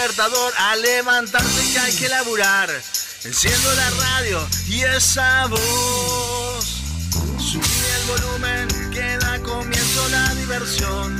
despertador a levantarse que hay que laburar. Enciendo la radio y esa voz. Subí el volumen que da comienzo la diversión.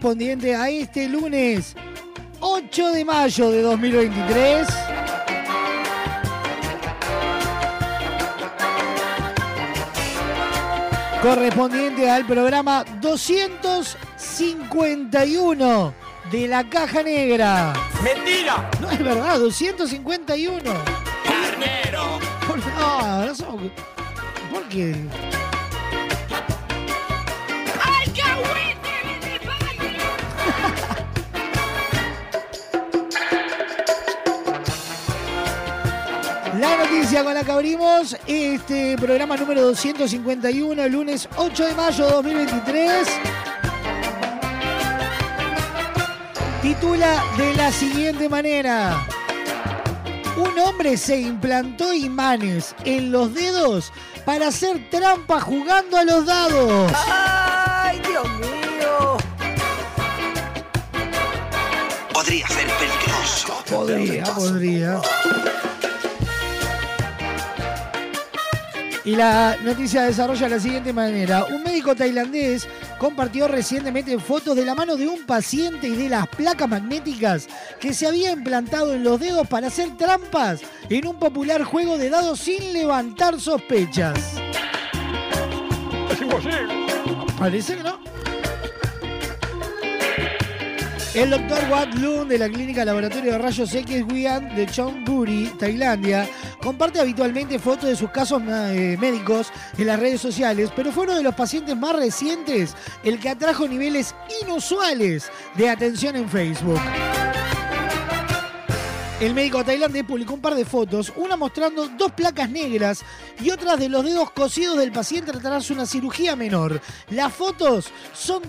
Correspondiente a este lunes 8 de mayo de 2023. Correspondiente al programa 251 de la Caja Negra. ¡Mentira! No es verdad, 251. ¡Carnero! Por, no, no somos- ¿Por qué? Que abrimos este programa número 251, el lunes 8 de mayo de 2023. Titula de la siguiente manera. Un hombre se implantó imanes en los dedos para hacer trampa jugando a los dados. ¡Ay, Dios mío! Podría ser peligroso. Podría, podría. Y la noticia desarrolla de la siguiente manera. Un médico tailandés compartió recientemente fotos de la mano de un paciente y de las placas magnéticas que se había implantado en los dedos para hacer trampas en un popular juego de dados sin levantar sospechas. ¡Es imposible! Parece que no. El doctor Wat Lun de la clínica Laboratorio de Rayos X Wian de Chonburi, Tailandia, comparte habitualmente fotos de sus casos eh, médicos en las redes sociales, pero fue uno de los pacientes más recientes el que atrajo niveles inusuales de atención en Facebook. El médico tailandés publicó un par de fotos, una mostrando dos placas negras y otras de los dedos cosidos del paciente tras una cirugía menor. Las fotos son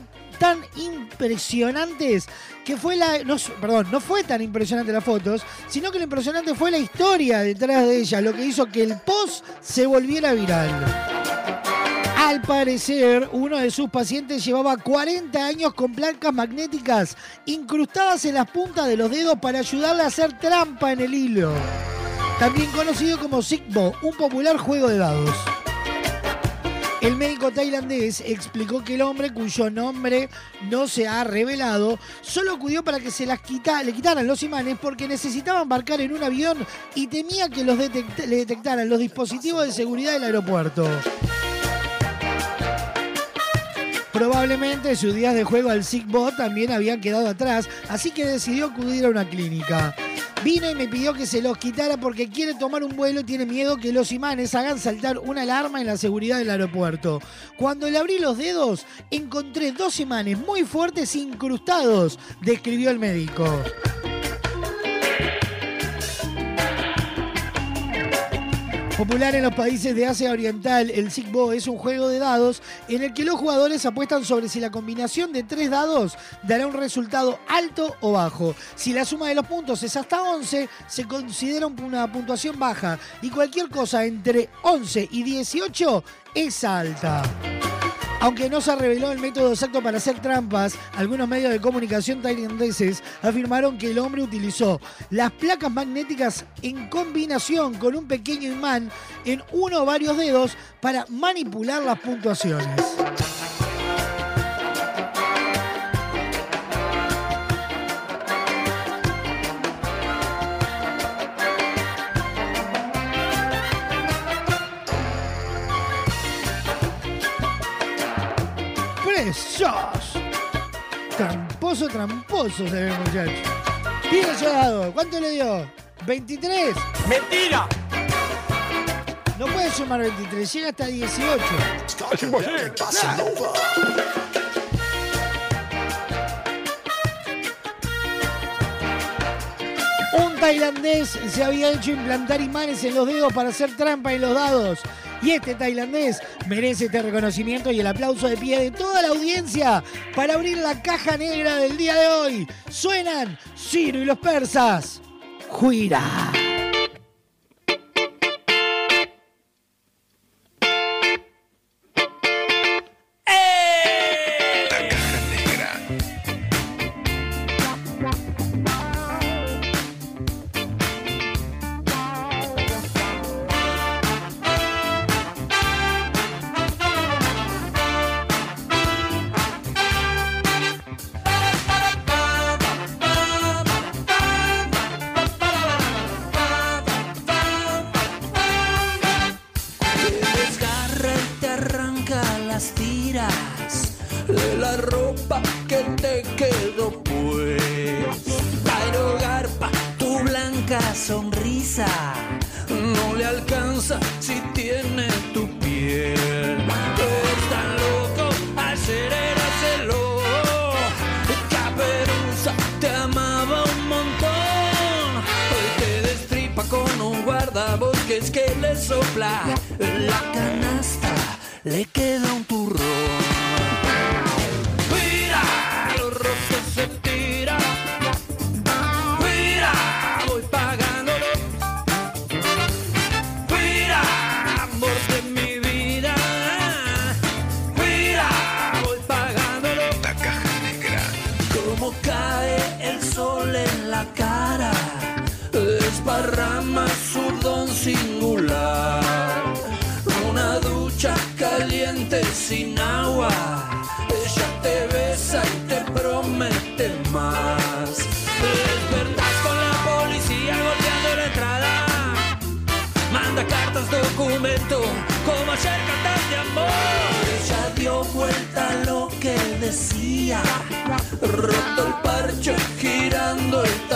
tan impresionantes que fue la. No, perdón, no fue tan impresionante las fotos, sino que lo impresionante fue la historia detrás de ella, lo que hizo que el post se volviera viral. Al parecer, uno de sus pacientes llevaba 40 años con placas magnéticas incrustadas en las puntas de los dedos para ayudarle a hacer trampa en el hilo. También conocido como Sigbo, un popular juego de dados. El médico tailandés explicó que el hombre, cuyo nombre no se ha revelado, solo acudió para que se las quita- le quitaran los imanes porque necesitaba embarcar en un avión y temía que los le detectaran los dispositivos de seguridad del aeropuerto. Probablemente sus días de juego al Sigbot también habían quedado atrás, así que decidió acudir a una clínica. Vino y me pidió que se los quitara porque quiere tomar un vuelo y tiene miedo que los imanes hagan saltar una alarma en la seguridad del aeropuerto. Cuando le abrí los dedos, encontré dos imanes muy fuertes incrustados, describió el médico. Popular en los países de Asia Oriental, el Sigbo es un juego de dados en el que los jugadores apuestan sobre si la combinación de tres dados dará un resultado alto o bajo. Si la suma de los puntos es hasta 11, se considera un- una puntuación baja y cualquier cosa entre 11 y 18 es alta. Aunque no se reveló el método exacto para hacer trampas, algunos medios de comunicación tailandeses afirmaron que el hombre utilizó las placas magnéticas en combinación con un pequeño imán en uno o varios dedos para manipular las puntuaciones. ¡Presos! Tramposo, tramposo se ve, muchacho. Ese dado. ¿Cuánto le dio? ¿23? ¡Mentira! No puede sumar 23, llega hasta 18. Un tailandés se había hecho implantar imanes en los dedos para hacer trampa en los dados. Y este tailandés merece este reconocimiento y el aplauso de pie de toda la audiencia para abrir la caja negra del día de hoy. Suenan Ciro y los persas. Juira. Guardabosques que le sopla la canasta. Le queda un turrón. Roto el parche, girando el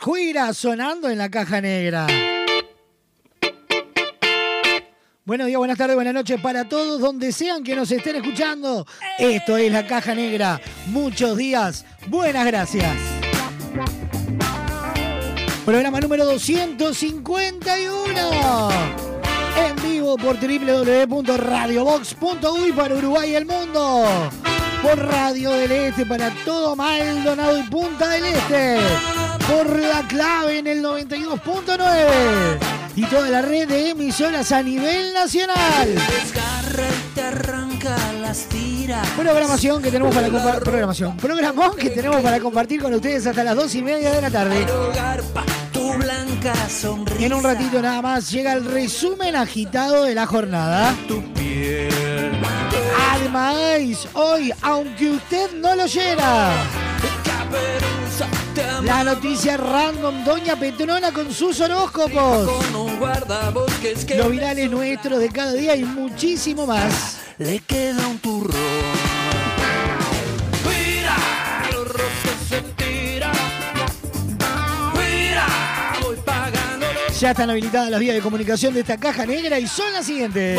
Juira sonando en la caja negra. Buenos días, buenas tardes, buenas noches para todos, donde sean que nos estén escuchando. Esto es la caja negra. Muchos días, buenas gracias. Programa número 251. En vivo por www.radiobox.uy para Uruguay y el mundo. Por Radio del Este para todo Maldonado y Punta del Este. Por la clave en el 92.9. Y toda la red de emisoras a nivel nacional. Programación que tenemos para compartir. Programación. Programón que tenemos para compartir con ustedes hasta las dos y media de la tarde. En un ratito nada más llega el resumen agitado de la jornada. Además, hoy, aunque usted no lo ama la noticia random Doña Petrona con sus horóscopos. Los virales nuestros de cada día y muchísimo más. le queda un turrón. Mira, los rostros se tira. Mira, voy pagando los Ya están habilitadas las vías de comunicación de esta caja negra y son las siguientes.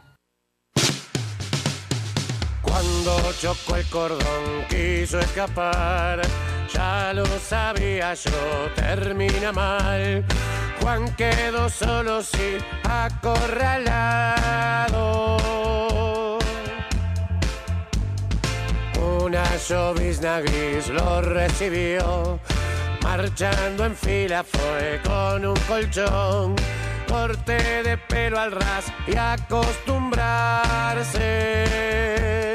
Cuando chocó el cordón, quiso escapar. Ya lo sabía yo, termina mal. Juan quedó solo, sí, acorralado. Una llovizna gris lo recibió. Marchando en fila fue con un colchón. Corte de pelo al ras y acostumbrarse.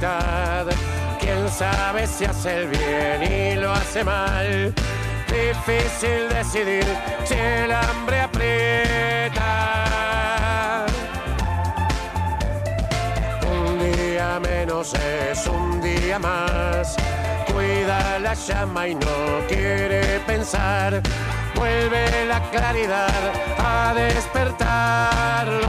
¿Quién sabe si hace el bien y lo hace mal? Difícil decidir si el hambre aprieta. Un día menos es un día más. Cuida la llama y no quiere pensar. Vuelve la claridad a despertarlo.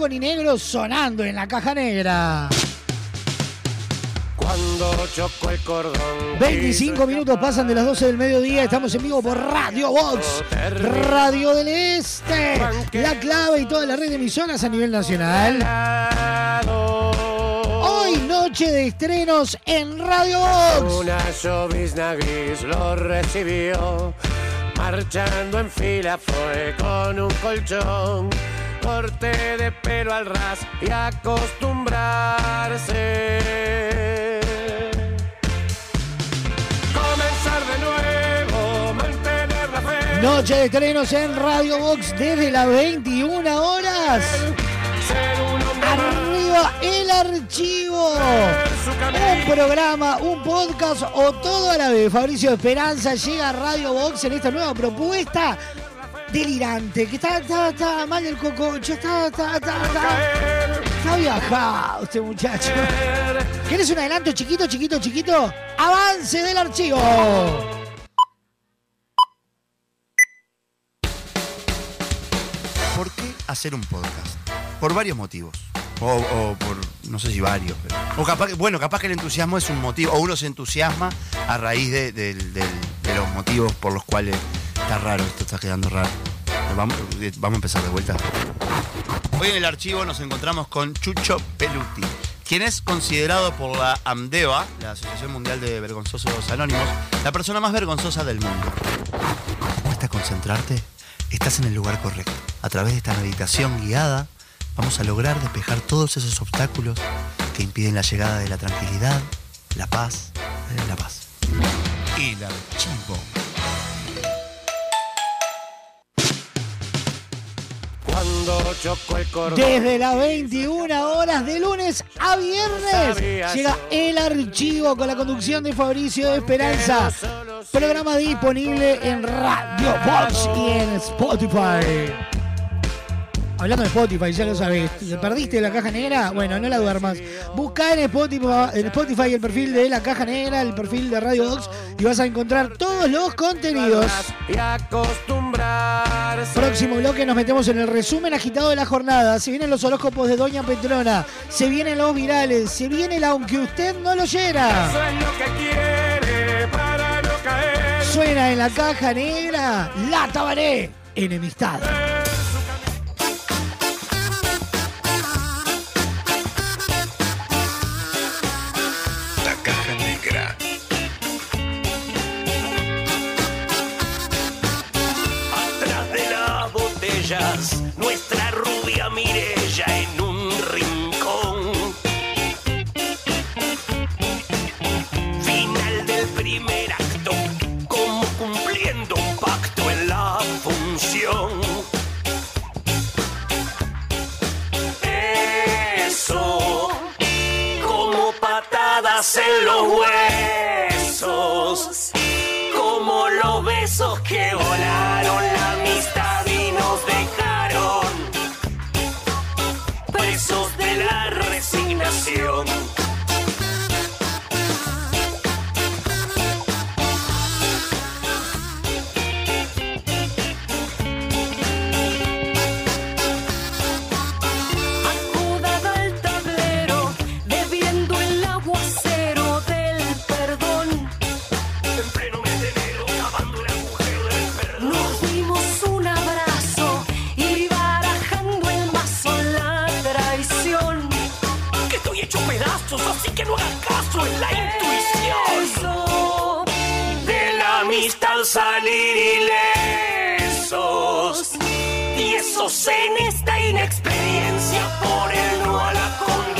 Blanco ni negro sonando en la caja negra. Cuando chocó el cordón. 25 minutos pasan de las 12 del mediodía, estamos en vivo por Radio Box, Radio del Este, La Clave y toda la red de emisoras a nivel nacional. Hoy noche de estrenos en Radio Box. Una llovizna gris lo recibió. Marchando en fila fue con un colchón. Corte de pelo al ras y acostumbrarse. Comenzar de nuevo, mantener la fe. Noche de estrenos en Radio Box desde las 21 horas. Arriba el archivo. Un programa, un podcast o todo a la vez. Fabricio Esperanza llega a Radio Box en esta nueva propuesta delirante. Que está, está, está mal el cococho. Está, está, está, está. Está viajado este muchacho. ¿Quieres un adelanto chiquito, chiquito, chiquito? Avance del archivo. ¿Por qué hacer un podcast? Por varios motivos. O, o por, no sé si varios. pero- o capaz, que- bueno, capaz que el entusiasmo es un motivo. O uno se entusiasma a raíz de, del- del- de los motivos por los cuales está raro, esto está quedando raro. Vamos, vamos a empezar de vuelta. Hoy en el archivo nos encontramos con Chucho Peluti, quien es considerado por la AMDEVA, la Asociación Mundial de Vergonzosos Anónimos, la persona más vergonzosa del mundo. ¿Cuesta concentrarte? Estás en el lugar correcto. A través de esta meditación guiada, vamos a lograr despejar todos esos obstáculos que impiden la llegada de la tranquilidad, la paz, eh, la paz. El archivo. Desde las 21 horas de lunes a viernes llega el archivo con la conducción de Fabricio de Esperanza. Programa disponible en Radio Box y en Spotify. Hablando de Spotify, ya lo sabés. ¿Te perdiste la caja negra? Bueno, no la duermas. Busca en Spotify, en Spotify el perfil de la caja negra, el perfil de Radio Box y vas a encontrar todos los contenidos. Y acostumbrarse. Próximo bloque nos metemos en el resumen agitado de la jornada. Se vienen los horóscopos de Doña Petrona. Se vienen los virales. Se viene el aunque usted no lo Eso oyera. es lo que quiere para no caer. Suena en la caja negra La Tabaré. Enemistad. Patadas en los huesos como los besos que volaron la amistad y nos dejaron presos de la resignación. Así que no hagas caso en la intuición. De la amistad salir ilesos. Todos en esta inexperiencia por el no a la convivencia.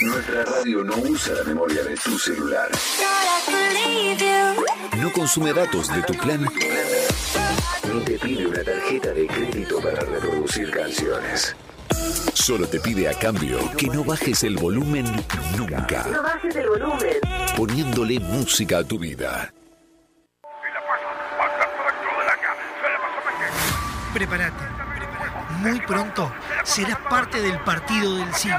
Nuestra radio no usa la memoria de tu celular. No consume datos de tu plan. Ni te pide una tarjeta de crédito para reproducir canciones. Solo te pide a cambio que no bajes el volumen nunca, No bajes el volumen. poniéndole música a tu vida. Prepárate. Muy pronto serás parte del partido del siglo.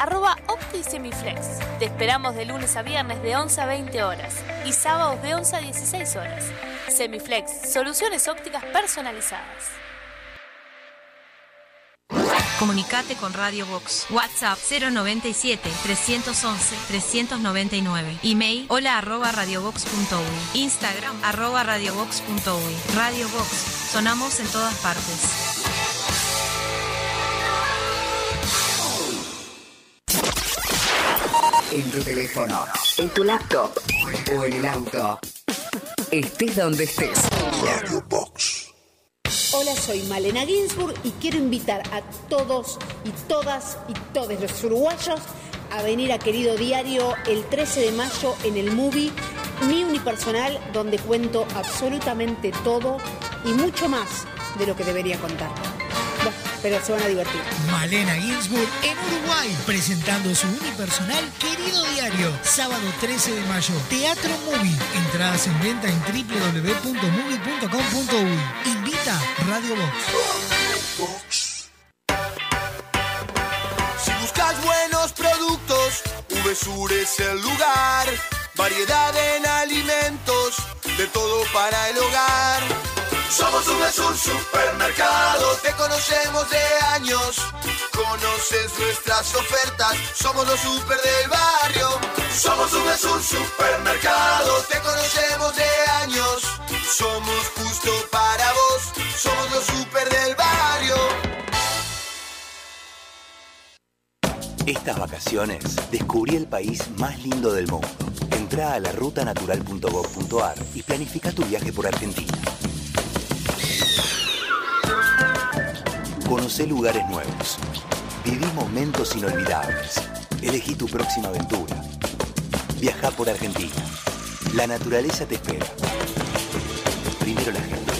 arroba OptiSemiflex. Te esperamos de lunes a viernes de 11 a 20 horas y sábados de 11 a 16 horas. Semiflex, soluciones ópticas personalizadas. Comunicate con Radio Vox. WhatsApp 097 311 399. Email hola arroba radiovox.uy. Instagram arroba radiovox.uy. Radio Vox. Sonamos en todas partes. En tu teléfono, en tu laptop o en el auto. Estés donde estés. Radio Box. Hola, soy Malena Ginsburg y quiero invitar a todos y todas y todos los uruguayos a venir a Querido Diario el 13 de mayo en el movie Mi Unipersonal, donde cuento absolutamente todo y mucho más de lo que debería contar. Pero se van a divertir. Malena Ginsburg en Uruguay, presentando su unipersonal Querido Diario, sábado 13 de mayo, Teatro Movie. Entradas en venta en www.movie.com.uy. Invita Radio Box. Si buscas buenos productos, VSUR es el lugar. Variedad en alimentos, de todo para el hogar. Somos Subesur Supermercado. Te conocemos de años. Conoces nuestras ofertas. Somos los super del barrio. Somos Subesur Supermercado. Te conocemos de años. Somos justo para vos. Somos los super del barrio. Estas vacaciones descubrí el país más lindo del mundo. Entra a la rutanatural.gov.ar y planifica tu viaje por Argentina. Conoce lugares nuevos. Viví momentos inolvidables. Elegí tu próxima aventura. Viaja por Argentina. La naturaleza te espera. Primero la gente.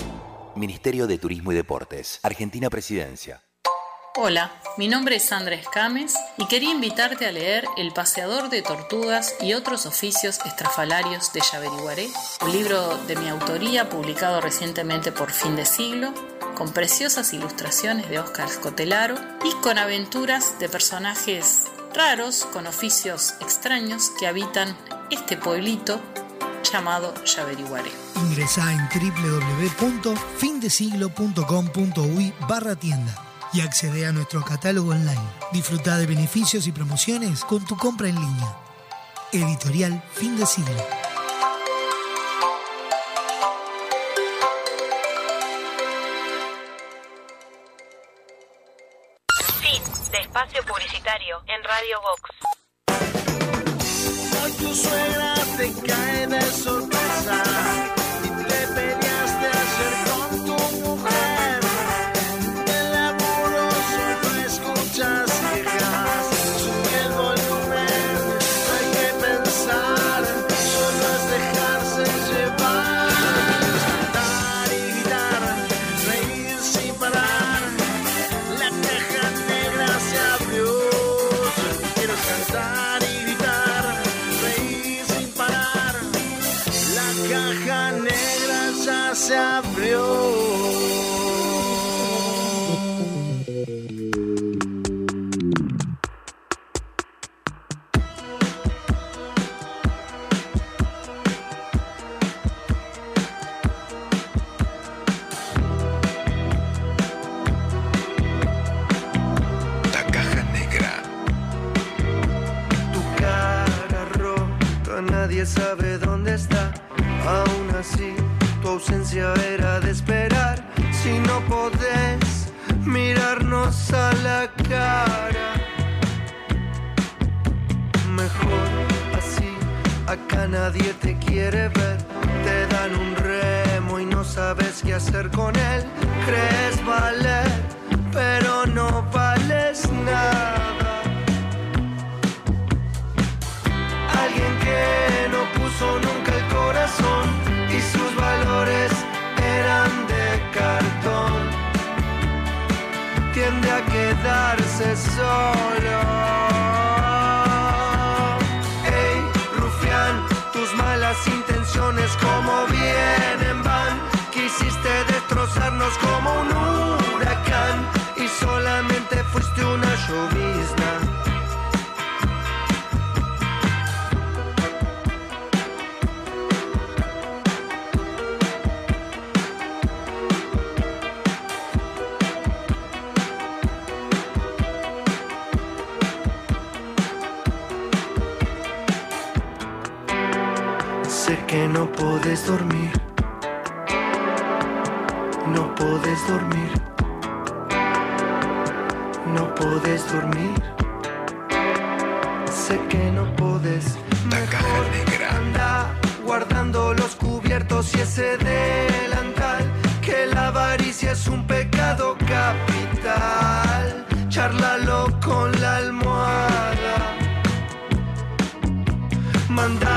Ministerio de Turismo y Deportes. Argentina Presidencia. Hola, mi nombre es Sandra Escames y quería invitarte a leer El paseador de tortugas y otros oficios estrafalarios de Yaveriguaré, un libro de mi autoría publicado recientemente por Fin de Siglo, con preciosas ilustraciones de Óscar Scotelaro y con aventuras de personajes raros con oficios extraños que habitan este pueblito llamado Yaveriguaré. Ingresá en www.findesiglo.com.uy barra tienda y accede a nuestro catálogo online. Disfruta de beneficios y promociones con tu compra en línea. Editorial Fin de Siglo. Publicitario en Radio Vox. Hoy tu suegra te cae de sorpresa ausencia era de esperar. Si no podés mirarnos a la cara, mejor así. Acá nadie te quiere ver. Te dan un remo y no sabes qué hacer con él. Crees valer, pero no vales nada. Alguien que no puso nunca el corazón eran de cartón. Tiende a quedarse solo. Ey, rufián, tus malas intenciones como vienen van. Quisiste destrozarnos como un no puedes dormir. No puedes dormir. No puedes dormir. Sé que no puedes. La caja negra. Anda guardando los cubiertos y ese delantal. Que la avaricia es un pecado capital. Charlalo con la almohada. Hablar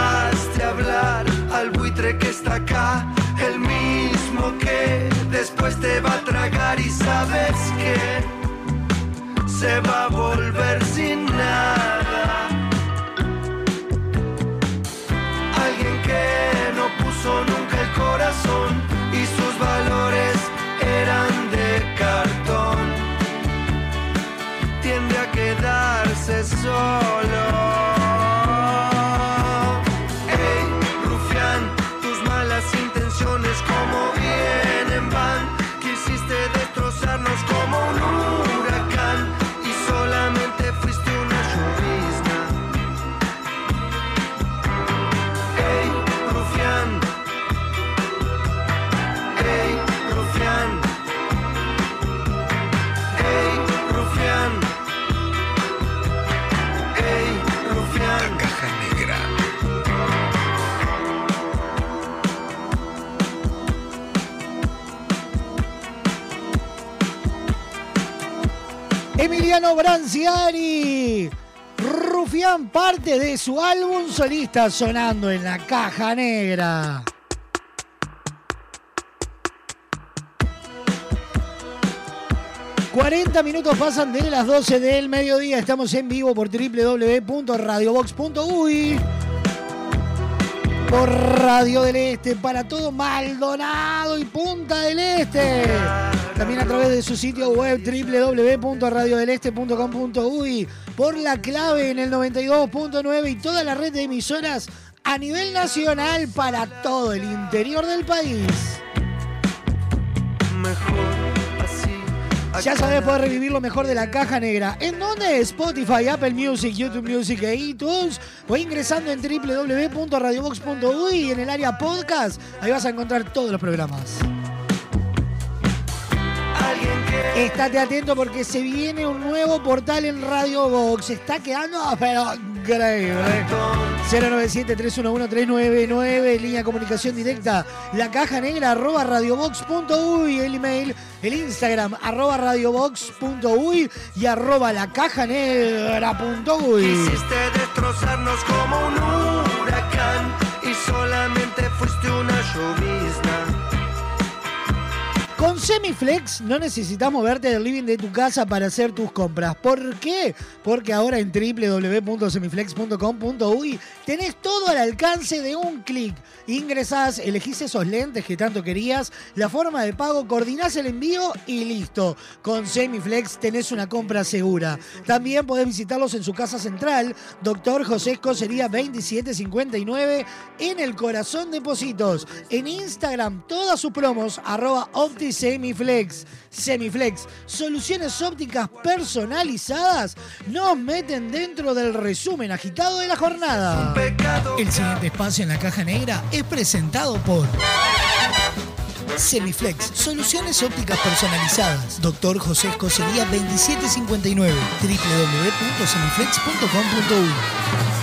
que está acá, el mismo que después te va a tragar y sabes que se va a volver sin nada. Branciari. Rufián parte de su álbum solista sonando en la caja negra. ...40 minutos pasan de las 12 del mediodía... ...estamos en vivo por www.radiobox.uy... ...por Radio del Este... ...para todo Maldonado y Punta del Este... También a través de su sitio web www.radiodeleste.com.uy por la clave en el 92.9 y toda la red de emisoras a nivel nacional para todo el interior del país. Ya sabes, poder revivir lo mejor de la caja negra. ¿En dónde? Spotify, Apple Music, YouTube Music e iTunes. O ingresando en www.radiobox.uy y en el área podcast. Ahí vas a encontrar todos los programas. Estate atento porque se viene un nuevo portal en Radio Box. Está quedando, pero increíble. 097-311-399, línea de comunicación directa. La caja negra, arroba radiobox.uy, el email, el Instagram, arroba radiobox.uy y arroba la caja negra.uy. Quisiste destrozarnos como un Con Semiflex no necesitas moverte del living de tu casa para hacer tus compras. ¿Por qué? Porque ahora en www.semiflex.com.uy tenés todo al alcance de un clic. Ingresás, elegís esos lentes que tanto querías, la forma de pago, coordinás el envío y listo. Con Semiflex tenés una compra segura. También podés visitarlos en su casa central, Doctor José Escocería 2759, en el corazón de Positos. En Instagram, todas sus promos, arroba OptiSemiflex. Semiflex, soluciones ópticas personalizadas, nos meten dentro del resumen agitado de la jornada. El siguiente espacio en la caja negra es presentado por Semiflex, soluciones ópticas personalizadas. Doctor José Escocería 2759, www.semiflex.com.uy.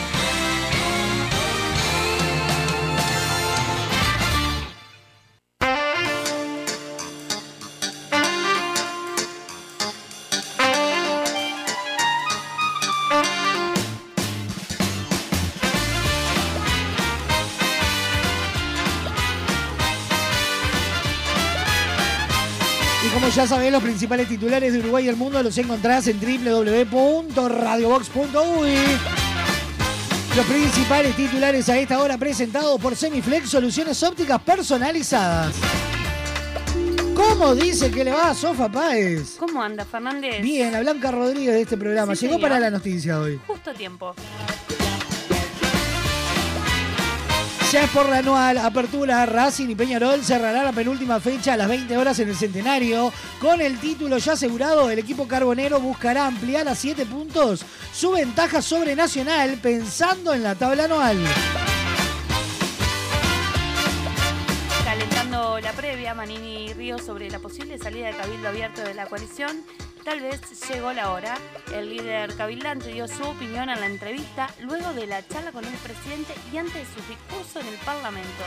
Ya sabés, los principales titulares de Uruguay y el mundo los encontrás en www.radiobox.uy. Los principales titulares a esta hora presentados por Semiflex, soluciones ópticas personalizadas. ¿Cómo dice que le va a Sofa Páez? ¿Cómo anda, Fernández? Bien, a Blanca Rodríguez de este programa. Sí, Llegó señor. para la noticia hoy. Justo a tiempo. Ya es por la anual apertura, Racing y Peñarol cerrará la penúltima fecha a las 20 horas en el Centenario. Con el título ya asegurado, el equipo carbonero buscará ampliar a 7 puntos su ventaja sobre Nacional pensando en la tabla anual. Calentando la previa, Manini y Río sobre la posible salida de Cabildo Abierto de la coalición. Tal vez llegó la hora. El líder cabildante dio su opinión en la entrevista luego de la charla con el presidente y antes de su discurso en el Parlamento.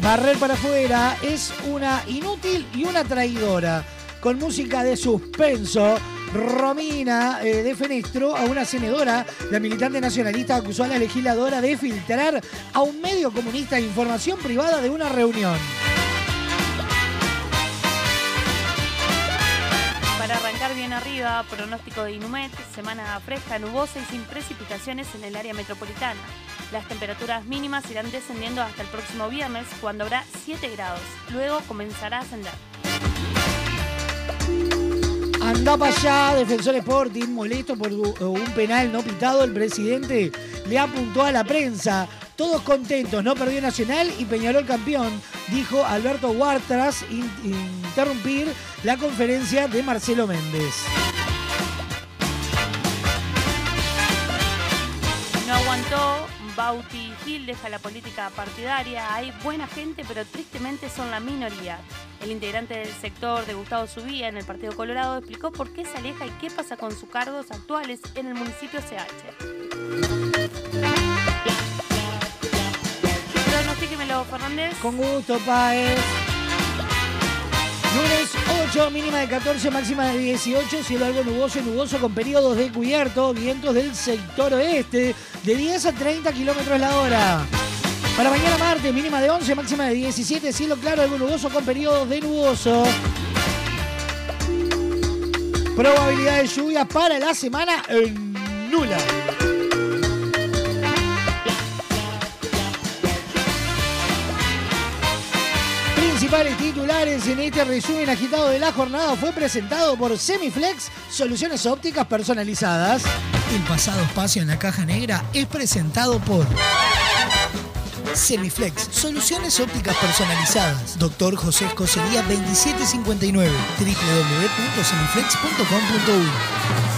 Barrer para afuera es una inútil y una traidora. Con música de suspenso, Romina eh, de Fenestro, a una senadora, la militante nacionalista acusó a la legisladora de filtrar a un medio comunista información privada de una reunión. Para arrancar bien arriba, pronóstico de Inumet, semana fresca, nubosa y sin precipitaciones en el área metropolitana. Las temperaturas mínimas irán descendiendo hasta el próximo viernes, cuando habrá 7 grados. Luego comenzará a ascender. Anda para allá, Defensor Sporting, molesto por u- un penal no pitado. El presidente le apuntó a la prensa. Todos contentos, no perdió Nacional y Peñarol campeón, dijo Alberto Huart tras in- interrumpir la conferencia de Marcelo Méndez. No aguantó, Bauti Gil deja la política partidaria. Hay buena gente, pero tristemente son la minoría. El integrante del sector de Gustavo Subía en el Partido Colorado explicó por qué se aleja y qué pasa con sus cargos actuales en el municipio CH. Con gusto, Paez. 8, mínima de 14, máxima de 18, cielo algo nuboso y nuboso con periodos de cubierto, vientos del sector oeste de 10 a 30 kilómetros la hora. Para mañana martes, mínima de 11, máxima de 17, cielo claro, algo nuboso con periodos de nuboso. Probabilidad de lluvia para la semana eh, nula. Principales titulares en este resumen agitado de la jornada fue presentado por Semiflex, soluciones ópticas personalizadas. El pasado espacio en la caja negra es presentado por Semiflex, soluciones ópticas personalizadas. Doctor José Escocería 2759, www.semiflex.com.uy.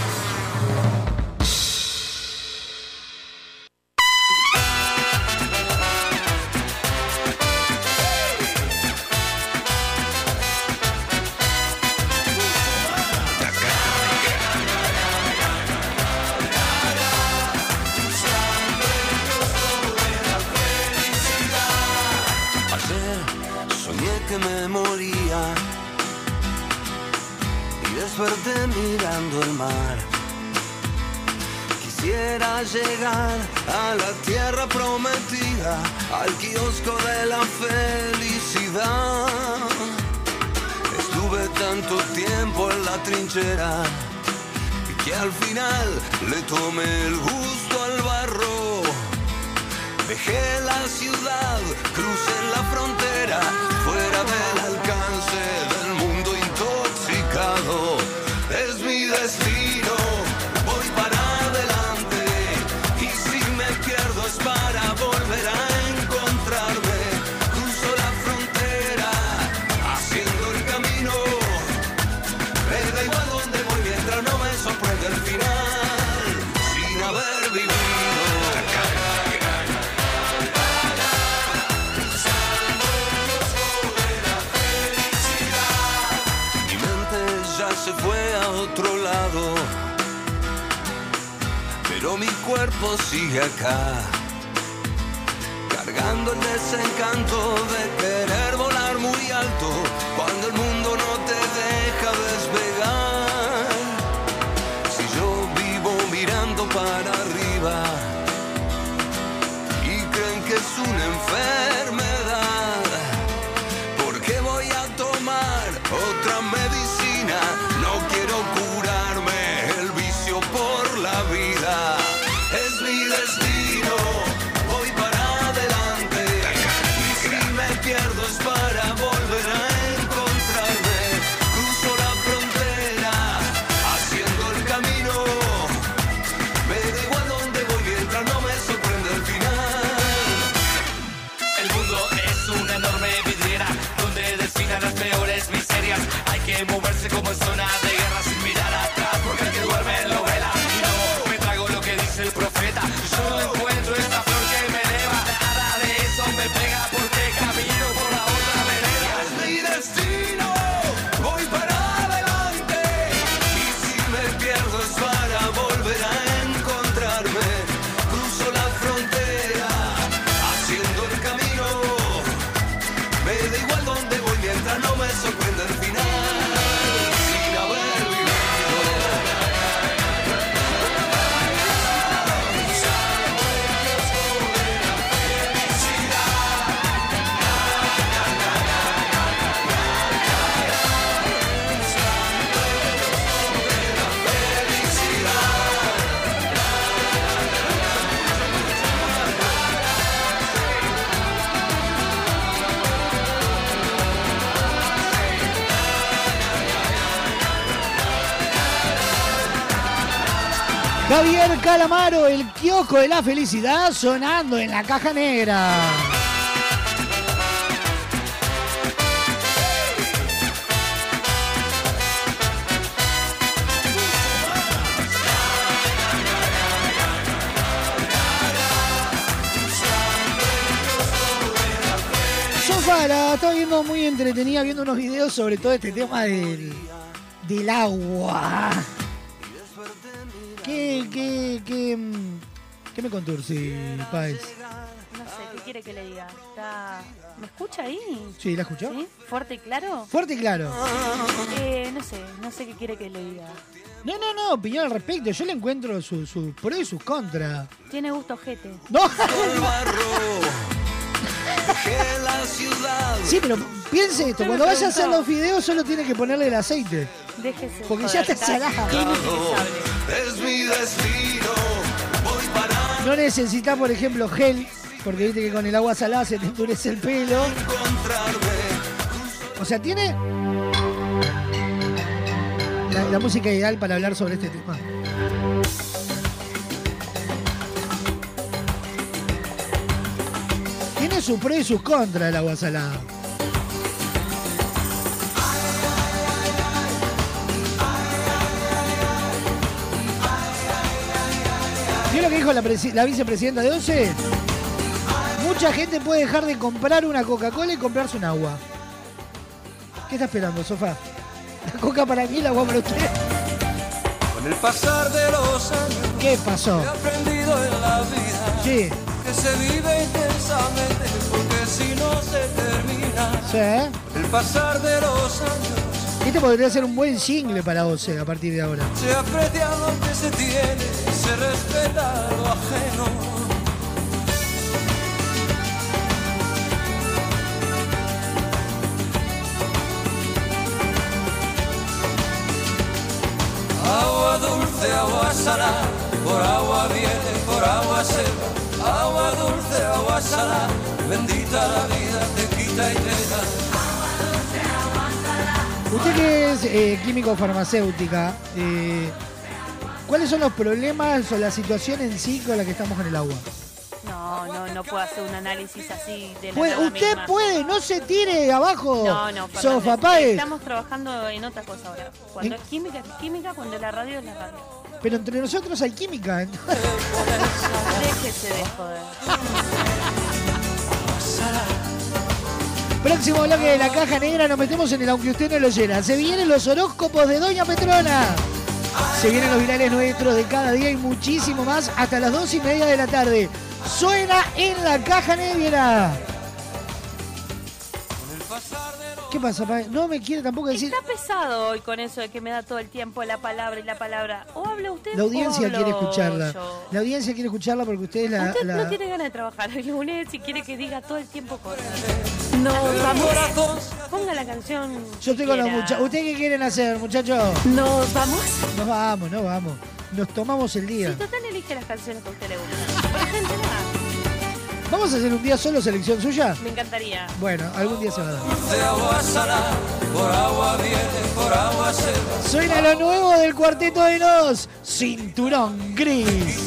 Calamaro, el kiosco de la felicidad sonando en la caja negra. Sofá, la estaba viendo muy entretenida, viendo unos videos sobre todo este tema del, del agua. ¿Qué, mm, qué me contursi, Páez? No sé, ¿qué quiere que le diga? Está- ¿Me escucha ahí? Sí, ¿la escuchó? ¿Sí? ¿Fuerte y claro? Fuerte y claro. Eh, no sé, no sé qué quiere que le diga. No, no, no, opinión al respecto. Yo le encuentro sus su pros y sus contras. Tiene gusto jete. No. Sí, pero piense esto, cuando vaya a hacer los videos solo tiene que ponerle el aceite. Déjese. Porque joder, ya te está- inexcusable. Es mi destino. No necesitas, por ejemplo, gel, porque viste que con el agua salada se te endurece el pelo. O sea, tiene la, la música ideal para hablar sobre este tema. Tiene sus pros y sus contras el agua salada. Lo que dijo la, presi- la vicepresidenta de OCE? Mucha gente puede dejar de comprar una Coca-Cola y comprarse un agua. ¿Qué está esperando, sofá? La coca para mí, el agua para usted. Con el pasar de los años ¿Qué pasó? he aprendido en la vida Sí, que se vive intensamente porque si no se termina. sí. ¿eh? El pasar de los años Este podría ser un buen single para OCE a partir de ahora. se aprecia lo que se tiene, se respeta lo ajeno. Agua dulce, agua salada, por agua viene, por agua se va. Agua dulce, agua salada, bendita la vida, te quita y te da. Usted que es eh, químico farmacéutica, eh, ¿cuáles son los problemas o la situación en sí con la que estamos con el agua? No, no, no puedo hacer un análisis así de la Puede- nada usted misma. puede, no se tire abajo. No, no, Fernández, Páez. Estamos trabajando en otra cosa ahora. Cuando ¿En- es química, es química, cuando la radio es la radio. Pero entre nosotros hay química. entonces- Déjese de joder. Próximo bloque de la caja negra nos metemos en el aunque usted no lo llena. Se vienen los horóscopos de Doña Petrona. Se vienen los virales nuestros de cada día y muchísimo más hasta las dos y media de la tarde. Suena en la caja negra. ¿Qué pasa, pa? No me quiere tampoco decir. Está pesado hoy con eso de que me da todo el tiempo la palabra y la palabra. O habla usted La audiencia o quiere escucharla. yo. La audiencia quiere escucharla porque usted es la. Usted la- no tiene ganas de trabajar el lunes y quiere que diga todo el tiempo cosas. No, vamos. Ponga la canción. Yo estoy con los muchachos. ¿Ustedes qué quieren hacer, muchachos? ¿Nos vamos? Nos vamos, nos vamos. Nos tomamos el día. Sí, total elige las canciones que a usted le gustan. Por ejemplo, nada. ¿Vamos a hacer un día solo selección suya? Me encantaría. Bueno, algún día se va a dar. Suena lo nuevo del cuarteto de Nos, Cinturón Gris.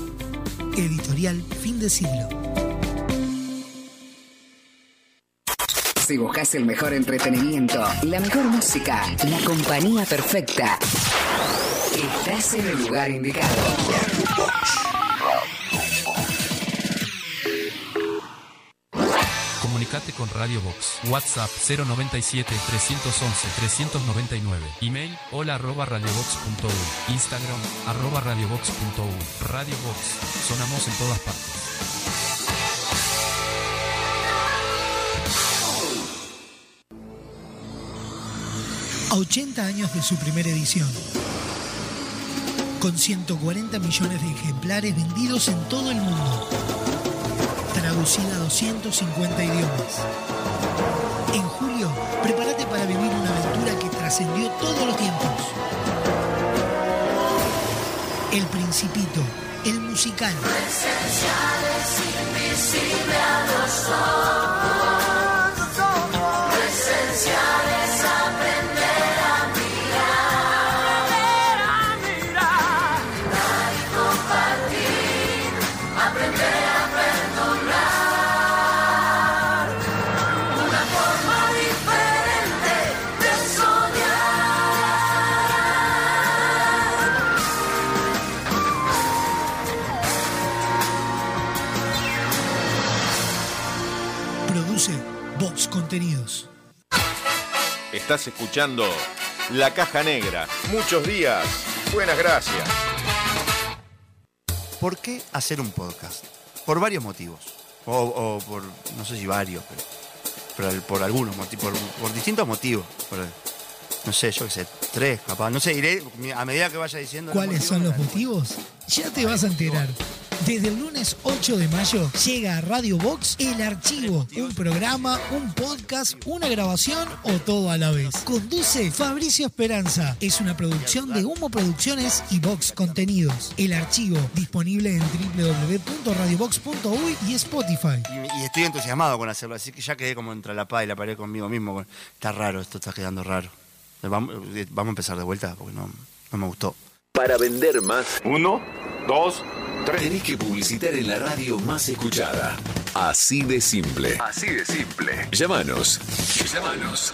Editorial Fin de Siglo. Si buscas el mejor entretenimiento, la mejor música, la compañía perfecta, estás en el lugar indicado. Comunicate con Radio Box. WhatsApp 097 311 399. Email hola arroba radiobox.u. Instagram arroba radiobox.u. Radio Box. Sonamos en todas partes. A 80 años de su primera edición. Con 140 millones de ejemplares vendidos en todo el mundo. Traducida a 250 idiomas. En julio, prepárate para vivir una aventura que trascendió todos los tiempos. El Principito, el musical. invisible a los ojos. Estás escuchando La Caja Negra. Muchos días. Buenas gracias. ¿Por qué hacer un podcast? Por varios motivos. O, o por, no sé si varios, pero, pero por algunos motivos, por, por distintos motivos. Por- no sé, yo qué sé, tres, capaz. No sé, iré a medida que vaya diciendo. ¿Cuáles son los motivos? Ya te vas a enterar. Desde el lunes 8 de mayo llega a Radio Box El Archivo, un programa, un podcast, una grabación o todo a la vez. Conduce Fabricio Esperanza. Es una producción de Humo Producciones y Vox Contenidos. El Archivo, disponible en www.radiobox.uy y Spotify. Y, estoy entusiasmado con hacerlo, así que ya quedé como entre la paz y la pared conmigo mismo. Está raro, esto está quedando raro. Vamos, eh, vamos a empezar de vuelta porque no, no me gustó. Para vender más. Uno, dos, tres. Tenés que publicitar en la radio más escuchada. Así de simple. Así de simple. Llámanos. Llámanos.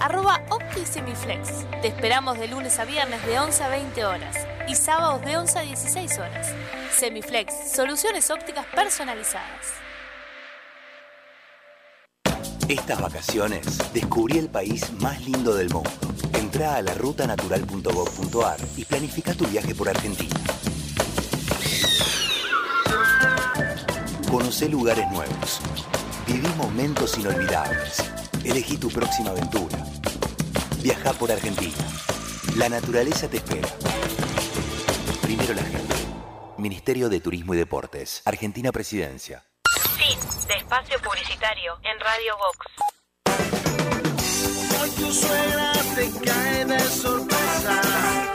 arroba OptiSemiflex. Te esperamos de lunes a viernes de 11 a 20 horas y sábados de 11 a 16 horas. Semiflex, soluciones ópticas personalizadas. Estas vacaciones descubrí el país más lindo del mundo. Entra a la rutanatural.gov.ar y planifica tu viaje por Argentina. Conoce lugares nuevos. Viví momentos inolvidables. Elegí tu próxima aventura. Viaja por Argentina. La naturaleza te espera. Primero la gente. Ministerio de Turismo y Deportes. Argentina Presidencia. Fin de espacio publicitario en Radio Vox. Hoy tu suegra te cae de sorpresa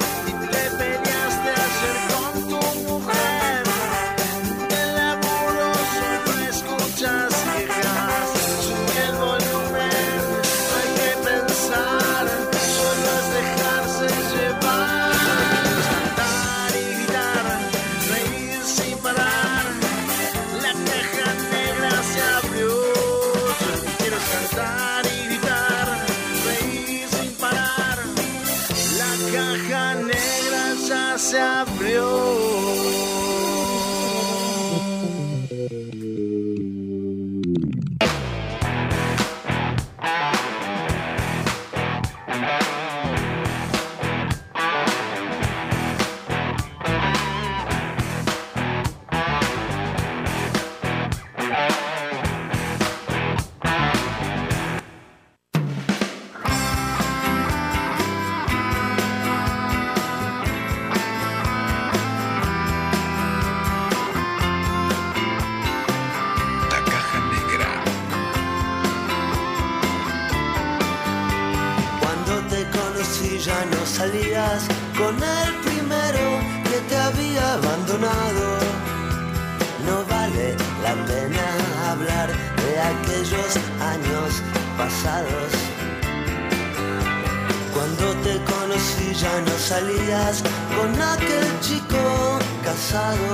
salías con el primero que te había abandonado. No vale la pena hablar de aquellos años pasados. Cuando te conocí ya no salías con aquel chico casado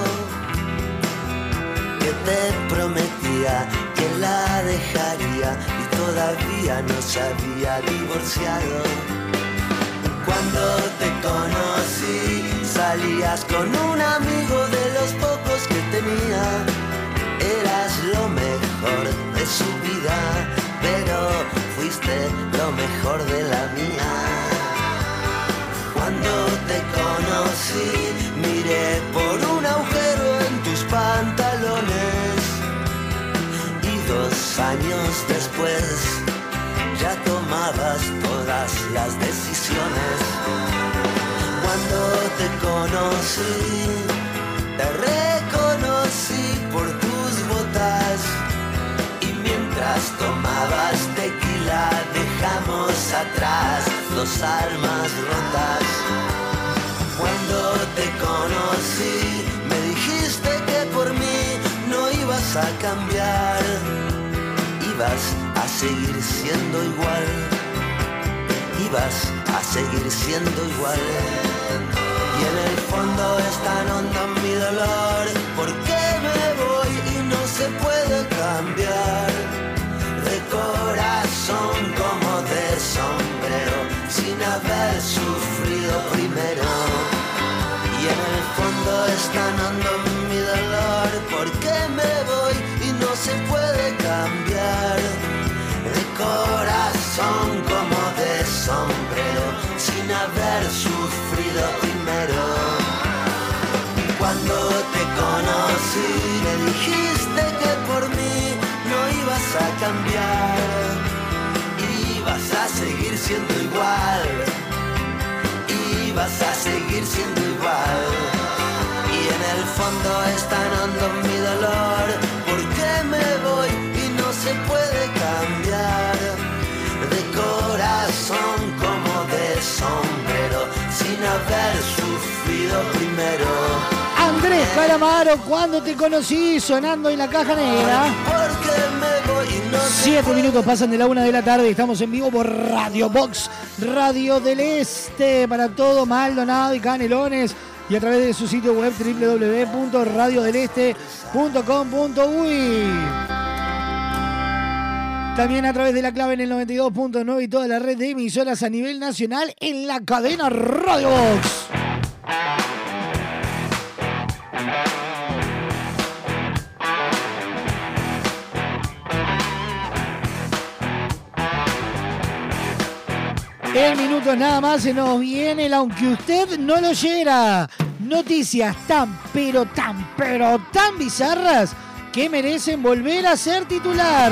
que te prometía que la dejaría y todavía no se había divorciado. Cuando te conocí, salías con un amigo de los pocos que tenía. Eras lo mejor de su vida, pero fuiste lo mejor de la mía. Cuando te conocí, miré por un agujero en tus pantalones. Y dos años después, ya tomabas todas las decisiones. Cuando te conocí, te reconocí por tus botas. Y mientras tomabas tequila, dejamos atrás dos almas rotas. Cuando te conocí, me dijiste que por mí no ibas a cambiar. Ibas seguir siendo igual. Ibas a seguir siendo igual. Y en el fondo es tan hondo mi dolor. ¿Por qué me voy y no se puede cambiar? De corazón como de sombrero, sin haber sufrido primero. Y en el fondo es tan hondo mi dolor. ¿Por qué me voy y no se puede cambiar? Corazón como de sombrero, sin haber sufrido primero. Cuando te conocí, me dijiste que por mí no ibas a cambiar. Ibas a seguir siendo igual. Ibas a seguir siendo igual. Y en el fondo es tan hondo mi dolor. Sin haber sufrido primero. Andrés Calamaro, cuando te conocí sonando en la caja negra. Porque me voy y no se Siete minutos pasan de la una de la tarde. Estamos en vivo por Radio Box, Radio del Este, para todo Maldonado y Canelones. Y a través de su sitio web www.radiodeleste.com.uy. También a través de la clave en el 92.9 y toda la red de emisoras a nivel nacional en la cadena Radio Box. En minutos nada más se nos viene aunque usted no lo oyera. Noticias tan, pero tan, pero tan bizarras que merecen volver a ser titular.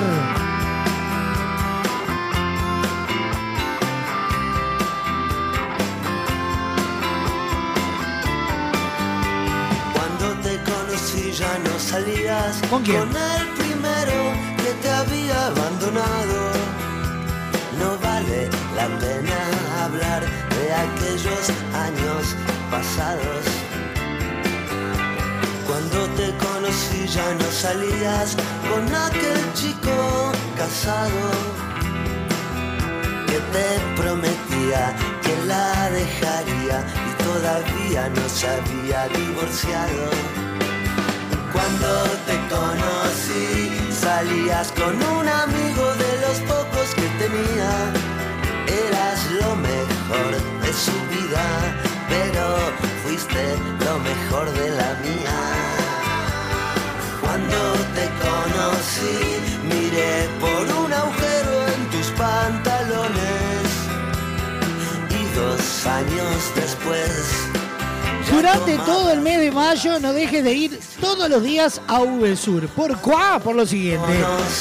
¿Con quién? el primero que te había abandonado. No vale la pena hablar de aquellos años pasados. Cuando te conocí ya no salías con aquel chico casado que te prometía que la dejaría y todavía no se había divorciado. Cuando te conocí salías con un amigo de los pocos que tenía. Eras lo mejor de su vida, pero fuiste lo mejor de la mía. Cuando te conocí, miré por un agujero en tus pantalones. Y dos años después, Durante todo el mes de mayo no dejes de ir todos los días a VSUR. ¿Por cuá? Por lo siguiente.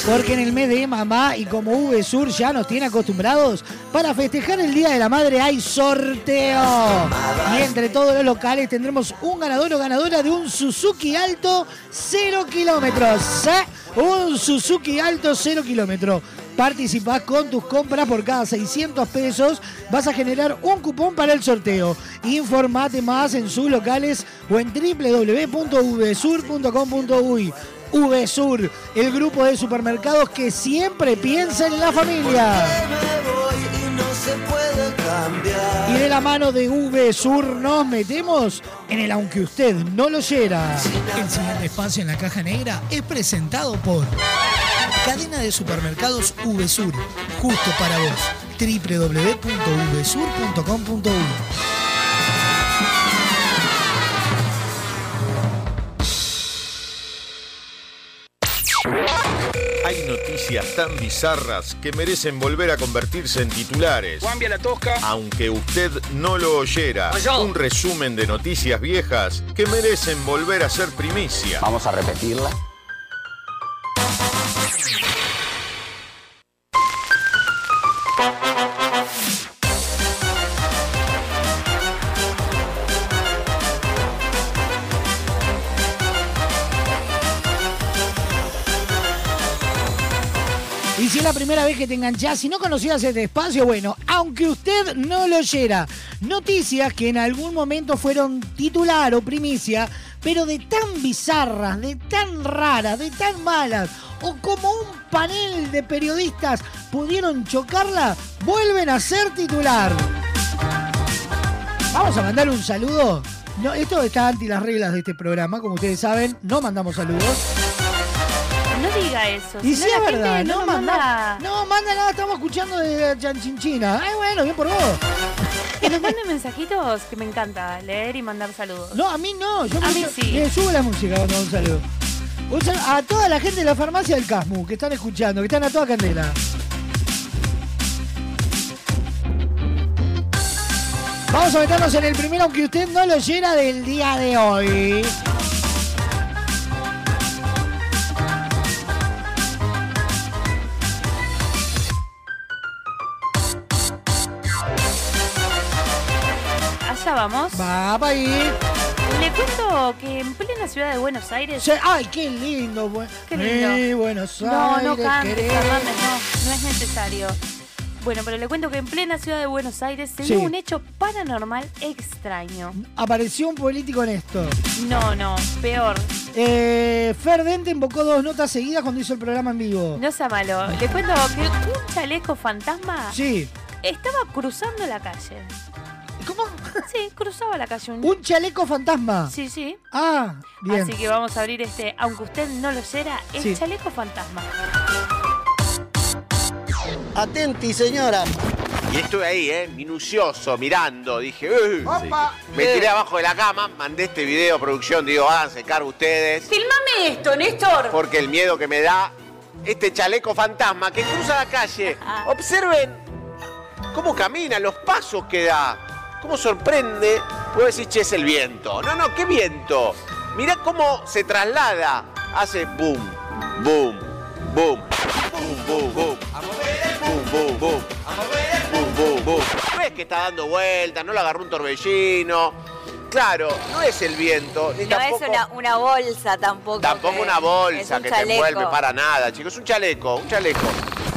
Porque en el mes de mamá y como VSUR ya nos tiene acostumbrados, para festejar el Día de la Madre hay sorteo. Y entre todos los locales tendremos un ganador o ganadora de un Suzuki Alto 0 kilómetros. ¿eh? Un Suzuki Alto 0 kilómetros. Participás con tus compras por cada 600 pesos. Vas a generar un cupón para el sorteo. Informate más en sus locales o en www.vsur.com.uy. VSUR, el grupo de supermercados que siempre piensa en la familia. No se puede cambiar. Y de la mano de V Sur nos metemos en el Aunque usted no lo oyera. El siguiente espacio en la caja negra es presentado por Cadena de Supermercados V Sur. Justo para vos. www.vsur.com.uy Hay noticias tan bizarras que merecen volver a convertirse en titulares. Cambia la tosca. Aunque usted no lo oyera, un resumen de noticias viejas que merecen volver a ser primicia. Vamos a repetirla. Primera vez que te enganchás, si no conocías este espacio, bueno, aunque usted no lo oyera, noticias que en algún momento fueron titular o primicia, pero de tan bizarras, de tan raras, de tan malas, o como un panel de periodistas pudieron chocarla, vuelven a ser titular. Vamos a mandar un saludo. No, esto está anti las reglas de este programa, como ustedes saben, no mandamos saludos. Diga eso. Y si sí es verdad, no manda, manda. no manda nada, estamos escuchando de Chanchinchina. Ay, bueno, bien por vos. Que nos manden mensajitos que me encanta leer y mandar saludos. No, a mí no, yo A me- mí sí. me sube la música cuando un saludo. Un saludo a toda la gente de la farmacia del Casmu que están escuchando, que están a toda candela. Vamos a meternos en el primero, aunque usted no lo llena del día de hoy. Va para ahí. Le cuento que en plena ciudad de Buenos Aires. Se- Ay, qué lindo. bu- Qué lindo. Mi Buenos No, Aires. no cantes, querés. Fernández, no, no es necesario. Bueno, pero le cuento que en plena ciudad de Buenos Aires se Sí. dio un hecho paranormal extraño. Apareció un político en esto. No, no, peor. Eh, Fer Dente invocó dos notas seguidas cuando hizo el programa en vivo. No sea malo. Le cuento que un chaleco fantasma Sí. estaba cruzando la calle. ¿Cómo? Sí, cruzaba la calle. Un, Un chaleco fantasma. Sí, sí. Ah, bien. Así que vamos a abrir este, aunque usted no lo oyera, el Sí. chaleco fantasma. Atenti, señora. Y estuve ahí, ¿eh? Minucioso, mirando. Dije, "Uy". Opa. Me tiré abajo de la cama, mandé este video a producción. Digo, háganse cargo ustedes. Filmame esto, Néstor. Porque el miedo que me da este chaleco fantasma que cruza la calle. Observen cómo camina, los pasos que da. Cómo sorprende. Puedo decir, che, es el viento. No, no, ¿qué viento? Mirá cómo se traslada. Hace boom, boom, boom. Boom, boom, boom. Boom, boom, boom. Boom, boom, boom. Ves que está dando vueltas, no lo agarró un torbellino. Claro, no es el viento, ni No tampoco... es una, una bolsa tampoco. Tampoco que- una es bolsa un que te envuelve para nada, chicos. Es un chaleco, un chaleco.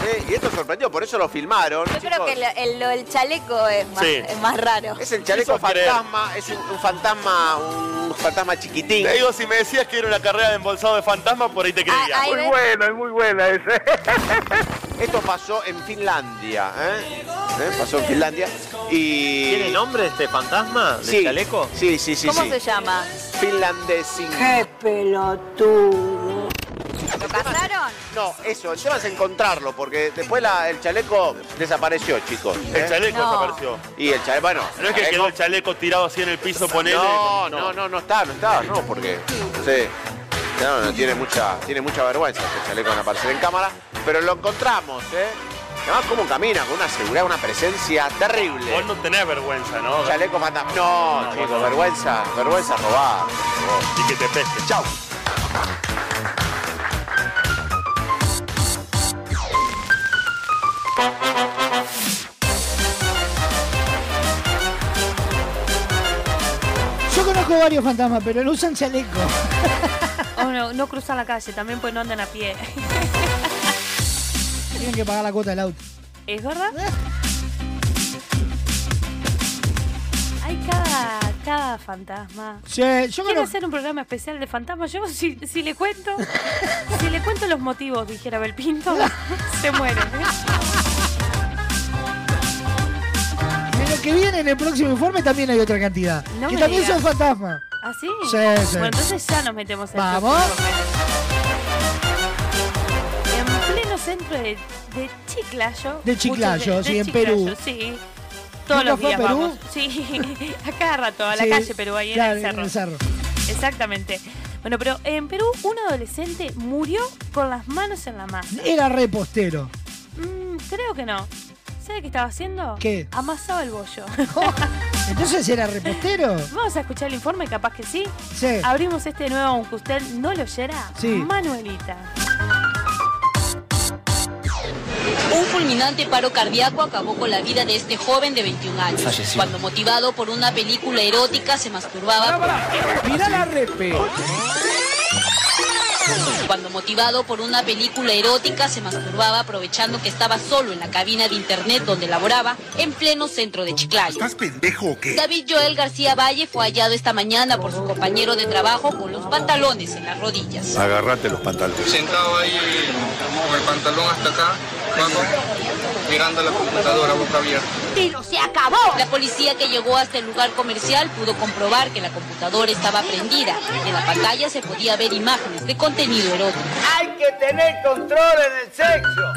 Sí, Y esto sorprendió, por eso lo filmaron. Yo creo que el, el- chaleco es más, Sí. es más raro. Es el chaleco creer. fantasma, es un, un fantasma, un fantasma chiquitín. Te digo, si me decías que era una carrera de embolsado de fantasma, por ahí te creía. ahí muy ves. buena, es muy buena ese. Esto pasó en Finlandia, ¿eh? ¿Eh? Pasó en Finlandia y... ¿Tiene nombre este fantasma del Sí, chaleco? Sí, sí, sí. ¿Cómo sí. se llama? Finlandesing. ¡Qué pelotudo! ¿Lo cazaron? No, eso, el tema es encontrarlo, porque después la- el chaleco desapareció, chicos. El ¿eh? chaleco No. desapareció. Y el chaleco, bueno. No es que quedó el chaleco tirado así en el piso, ponele. No, no, no, no está, no está, no, porque. Sí. No, no, tiene mucha, tiene mucha vergüenza este chaleco en aparecer en cámara, pero lo encontramos, ¿eh? Además, cómo camina, con una seguridad, una presencia terrible. Vos no tenés vergüenza, ¿no? Chaleco fantasma. No, chicos, vergüenza, vergüenza robada. Y que te pesque. Chau. Conozco varios fantasmas, pero no usan chaleco. Oh, no, no cruzan la calle, también pues no andan a pie. Tienen que pagar la cuota del auto. ¿Es verdad? Hay cada, cada fantasma. Sí, yo Quiero hacer un programa especial de fantasmas. Yo si, si le cuento, si le cuento los motivos, dijera Belpinto, se muere. ¿eh? Que viene en el próximo informe también hay otra cantidad. No que también digas. son fantasmas. ¿Ah, sí? Sí, sí. Bueno, entonces ya nos metemos en Vamos. informe. En pleno centro de, de Chiclayo. De Chiclayo, sí, en Perú. Sí. Todos ¿Nunca los días Perú? vamos. Sí, a cada rato, a la Sí, calle Perú, ahí claro, en el cerro. en el cerro. Exactamente. Bueno, pero en Perú un adolescente murió con las manos en la masa. Era repostero. Mm, creo que no. ¿Sabe qué estaba haciendo? ¿Qué? Amasaba el bollo. Entonces era repostero. Vamos a escuchar el informe, capaz que sí. Sí. Abrimos este nuevo, aunque usted no lo oyera. Sí. Manuelita. Un fulminante paro cardíaco acabó con la vida de este joven de 21 años. Falleció. Cuando motivado por una película erótica se masturbaba. Mira la repe. Cuando motivado por una película erótica se masturbaba aprovechando que estaba solo en la cabina de internet donde laboraba en pleno centro de Chiclayo. ¿Estás pendejo o qué? David Joel García Valle fue hallado esta mañana por su compañero de trabajo con los pantalones en las rodillas. Agárrate los pantalones. Sentado ahí con el pantalón hasta acá, mirando la computadora boca abierta. ¡Pero se acabó! La policía que llegó hasta el lugar comercial pudo comprobar que la computadora estaba prendida. En la pantalla se podía ver imágenes de contenido erótico. Hay que tener control en el sexo.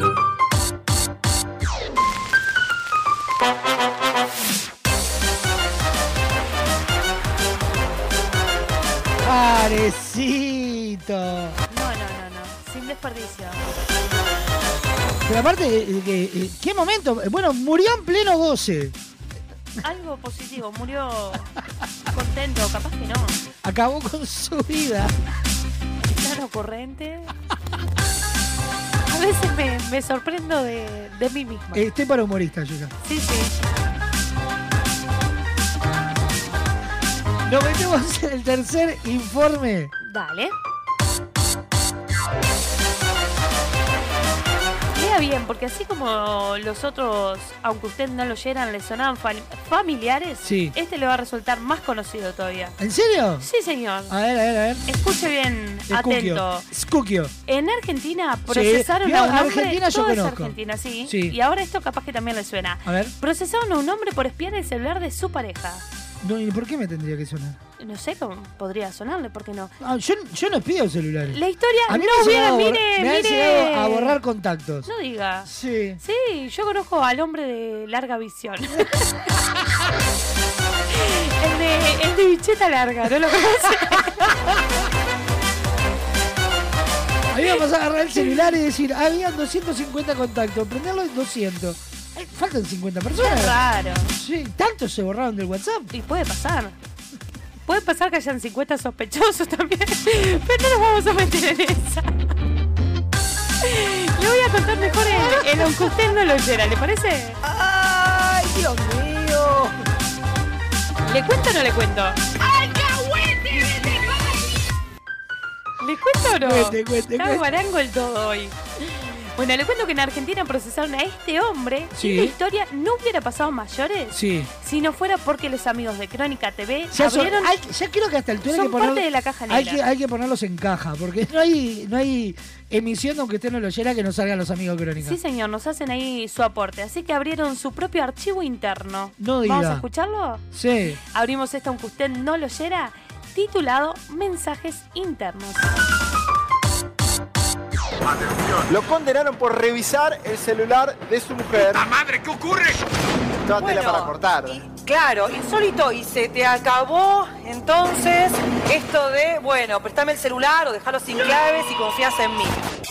Parecito. No, no, no, no. Sin desperdicio. Pero aparte, eh, que, eh, ¿qué momento? Bueno, murió en pleno goce. Algo positivo. Murió contento, capaz que no. Acabó con su vida. Tan ocurrente. A veces me, me sorprendo de, de mí misma. Eh, Estoy para humorista, ya. Sí, sí. Nos metemos en el tercer informe. Dale. Bien, porque así como los otros, aunque usted no lo oyeran, le sonaban fam- familiares, Sí. este le va a resultar más conocido todavía. ¿En serio? Sí, señor. A ver, a ver, a ver. Escuche bien, atento. Escuquio. En Argentina procesaron Sí, a un hombre. Argentina yo conozco. Argentina, sí. Sí. Y ahora esto capaz que también le suena. A ver. Procesaron a un hombre por espiar el celular de su pareja. No, ¿y por qué me tendría que sonar? No sé cómo podría sonarle, ¿por qué no? Ah, yo, yo no pido celulares. La historia A mí no me, hubiera, llegado a bor- mire, me han mire. llegado a borrar contactos. No diga. Sí. Sí, yo conozco al hombre de larga visión. el, de, el de bicheta larga, ¿no lo conoce? A mí me pasó a agarrar el celular y decir, habían 250 contactos, prenderlo en 200. Faltan 50 personas. Qué raro. Sí, tantos se borraron del WhatsApp. Y puede pasar. Puede pasar que hayan 50 sospechosos también. Pero no nos vamos a meter en esa. Le voy a contar mejor el, el aunque usted no lo oyera, ¿le parece? ¡Ay, Dios mío! ¿Le cuento o no le cuento? ¿Le cuento o no? Cuente, cuente, Está guarango el todo hoy. Bueno, le cuento que en Argentina procesaron a este hombre Sí. y la historia no hubiera pasado mayores Sí. si no fuera porque los amigos de Crónica TV Ya, son- abrieron... hay- ya creo que hasta el altura hay Son que poner- parte de la caja hay negra. que, hay que ponerlos en caja, porque no hay, no hay emisión, aunque usted no lo oyera, que no salgan los amigos de Crónica. Sí, señor, nos hacen ahí su aporte. Así que abrieron su propio archivo interno. No diga. ¿Vamos a escucharlo? Sí. Abrimos esto aunque usted no lo oyera, titulado Mensajes Internos. Lo condenaron por revisar el celular de su mujer. ¡La madre! ¿Qué ocurre? Toda tela Bueno, para cortar. Claro, insólito. Y se te acabó entonces esto de, bueno, préstame el celular o dejarlo sin claves y confías en mí.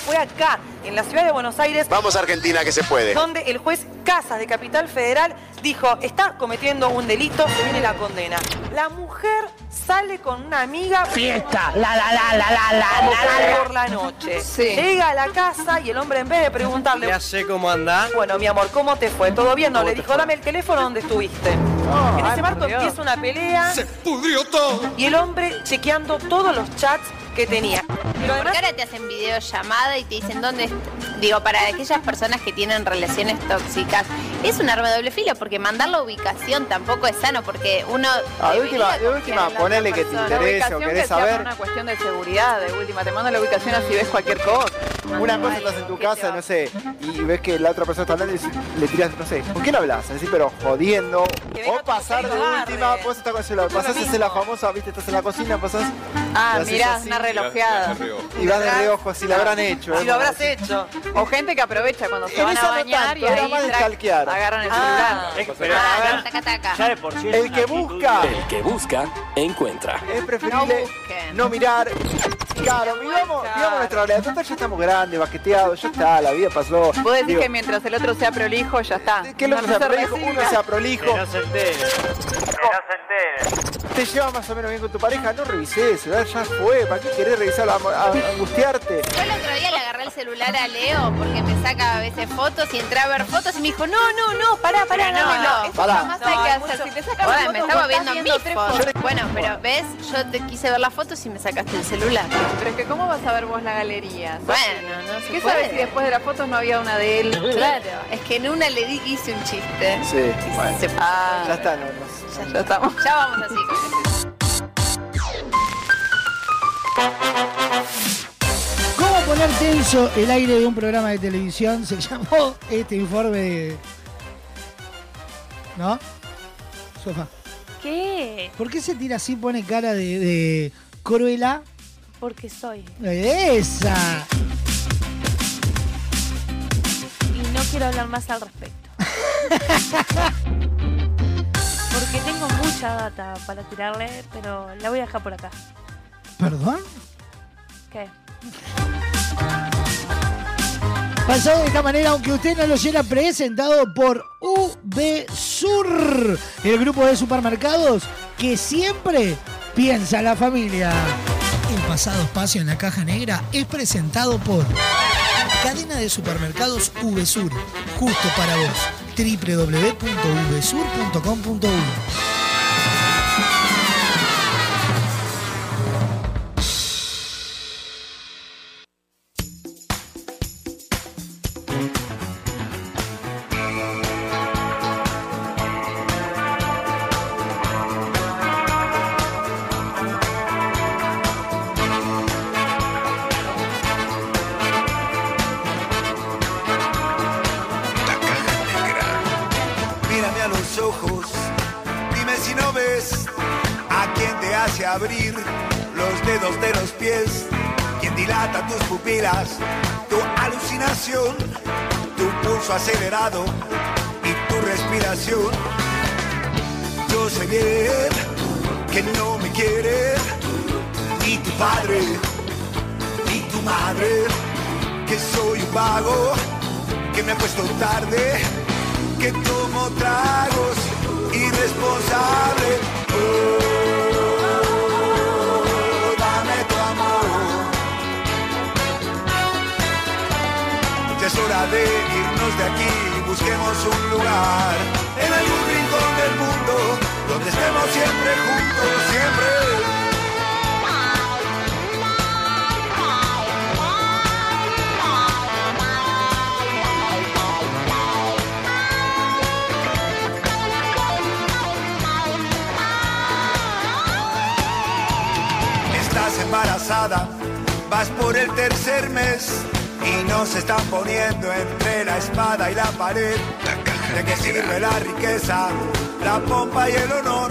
Fue acá, en la ciudad de Buenos Aires, Vamos a Argentina, que se puede. donde el juez Casas de Capital Federal dijo, está cometiendo un delito, se viene la condena. La mujer sale con una amiga. Fiesta, la, la, la, la, la, la, como la, la. por la noche. Sí. Llega a la casa y el hombre en vez de preguntarle... Ya sé cómo anda. Bueno, mi amor, ¿cómo te fue? ¿Todo bien? No, ¿Cómo le dijo, dame el teléfono donde estuviste. en ese marco empieza una pelea. Se pudrió todo. Y el hombre chequeando todos los chats que tenía. Pero además, Porque ahora te hacen videollamada y te dicen dónde Digo, para aquellas personas que tienen relaciones tóxicas, es un arma de doble filo porque mandar la ubicación tampoco es sano porque uno. Ah, de última, de última, ponele que te interese o querés saber. una cuestión de seguridad, de última. Te mando la ubicación así ves cualquier cosa. Una cosa estás en tu casa, no sé, y ves que la otra persona está hablando y le tiras, no sé, ¿con quién hablas? Así, pero jodiendo. O pasar de última, vos estás con el celular, pasás a hacer la famosa, viste, estás en la cocina, pasás. Ah, mirá, una relojeada. Y vas de reojo, si la habrán hecho. Si ¿eh? lo habrás hecho. O gente que aprovecha cuando se van a bañar y ahí agarran el Ah, celular. ya de por sí El que busca El que busca, encuentra. es preferible no, mirar. Claro, vivamos, vivamos nuestra realidad. Total, ya estamos grandes, baqueteados, ya está, la vida pasó. Vos decís Digo, que mientras el otro sea prolijo, ya está. que el otro No sea se prolijo, uno sea prolijo. Que no se entere. Que no se entere. Te llevas más o menos bien con tu pareja, no revisé ya fue. ¿Para qué querés revisarlo, a, angustiarte? El celular a Leo porque me saca a veces fotos y entré a ver fotos y me dijo, no, no, no, pará, pará, No, dámelo. no, eso Pará. jamás hay que hacer. Si te sacan Ahora, fotos, me estaba viendo mis fotos. Bueno, pero ves, yo te quise ver las fotos y me sacaste el celular. Pero es que ¿cómo vas a ver vos la galería? Bueno, no se ¿Qué puede. sabes si después de las fotos no había una de él? Claro, es que en una le di que hice un chiste. Sí, bueno. Se- Ah, Ya está, no, no. ya estamos. Ya vamos así con eso. ¿Cómo poner tenso el aire de un programa de televisión? Se llamó este informe de... ¿No? Sofá. ¿Qué? ¿Por qué se tira así pone cara de, de cruela? Porque soy. ¡Esa! Y no quiero hablar más al respecto. Porque tengo mucha data para tirarle, pero la voy a dejar por acá. ¿Perdón? ¿Qué? Pasado de esta manera, aunque usted no lo oyera, presentado por VSUR, el grupo de supermercados que siempre piensa en la familia. El pasado espacio en la caja negra es presentado por Cadena de Supermercados VSUR, justo para vos, www.vsur.com.uy. y tu respiración. Yo sé bien que no me quiere ni tu padre ni tu madre, que soy un vago, que me acuesto tarde que tomo tragos irresponsable. Oh, es hora de irnos de aquí, busquemos un lugar en algún rincón del mundo donde estemos siempre juntos, siempre. Estás embarazada, vas por el tercer mes y nos están poniendo entre la espada y la pared. ¿De qué sirve la riqueza, la pompa y el honor?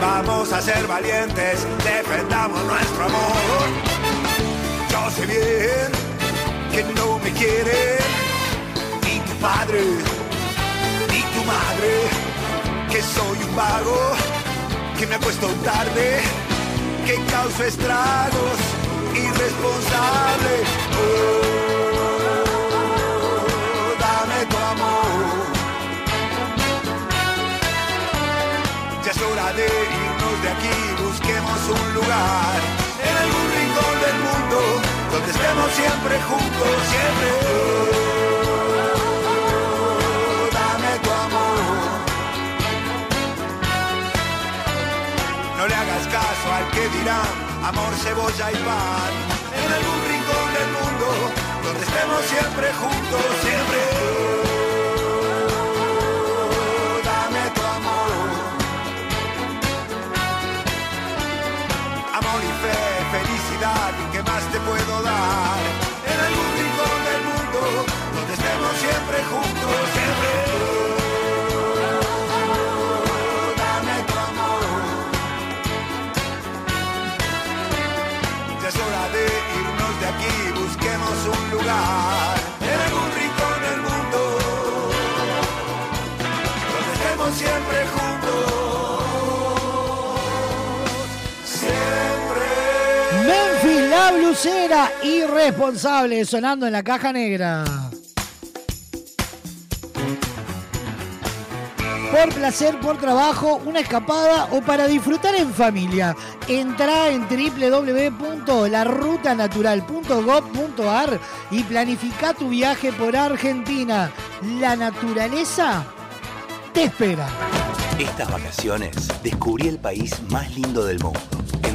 Vamos a ser valientes, defendamos nuestro amor. Yo sé bien que no me quiere ni tu padre ni tu madre, que soy un vago, que me acuesto tarde, que causo estragos, irresponsable. Oh, amor. Ya es hora de irnos de aquí, busquemos un lugar en algún rincón del mundo donde estemos siempre juntos, siempre. Dame tu amor. No le hagas caso al que dirán, amor, cebolla y pan. En algún rincón del mundo, donde estemos siempre juntos, siempre. Blusera irresponsable, sonando en la caja negra. Por placer, por trabajo, una escapada o para disfrutar en familia. Entra en www.larutanatural.gov.ar y planifica tu viaje por Argentina. La naturaleza te espera. Estas vacaciones descubrí el país más lindo del mundo.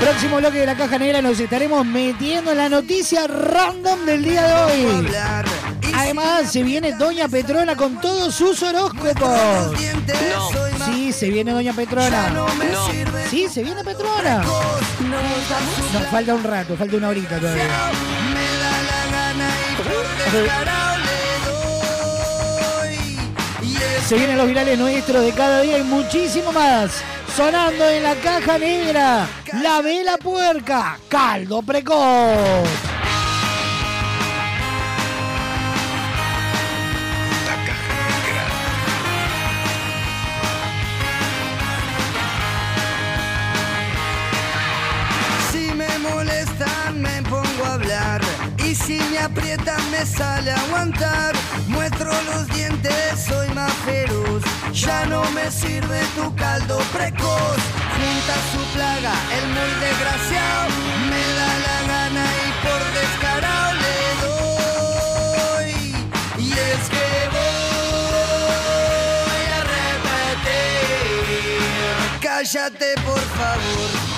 Próximo bloque de la caja negra nos estaremos metiendo en la noticia random del día de hoy. Además, se viene Doña Petrona con todos sus horóscopos. Sí, se viene Doña Petrona. Sí, se viene Petrona. Nos falta un rato, falta una horita todavía. Se vienen los virales nuestros de cada día y muchísimo más. Sonando en la caja negra, la vela puerca, caldo precoz. Aprietan me sale aguantar. Muestro los dientes, soy más feroz. Ya no me sirve tu caldo precoz. Junta su plaga, el muy desgraciado me da la gana y por descarado le doy. Y es que voy a repetir. Cállate por favor.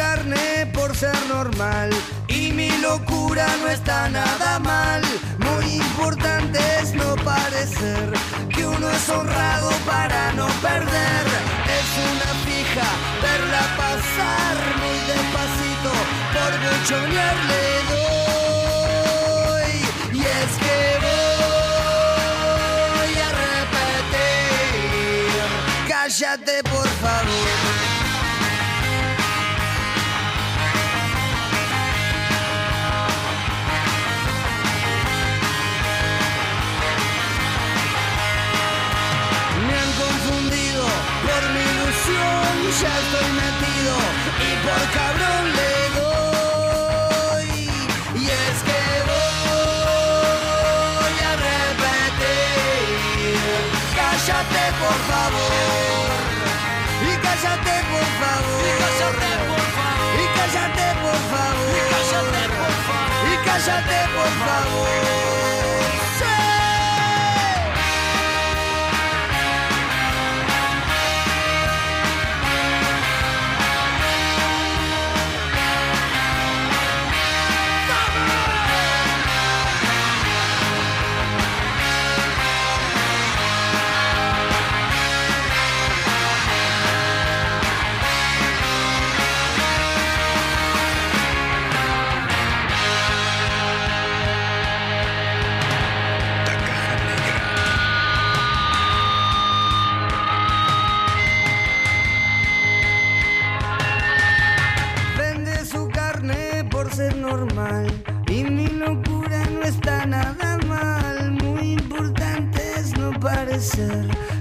Carne por ser normal y mi locura no está nada mal. Muy importante es no parecer que uno es honrado para no perder. Es una fija verla pasar muy despacito por buchonear le doy. Y es que voy a repetir. Cállate ya estoy metido y por cabrón le doy. Y es que voy a repetir, cállate por favor. Y cállate por favor. Y cállate por favor. Y cállate por favor. Y cállate por favor. Y cállate por favor.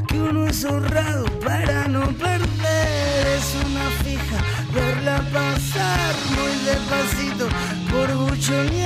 Que uno es honrado para no perder. Es una fija verla pasar muy despacito por buchonear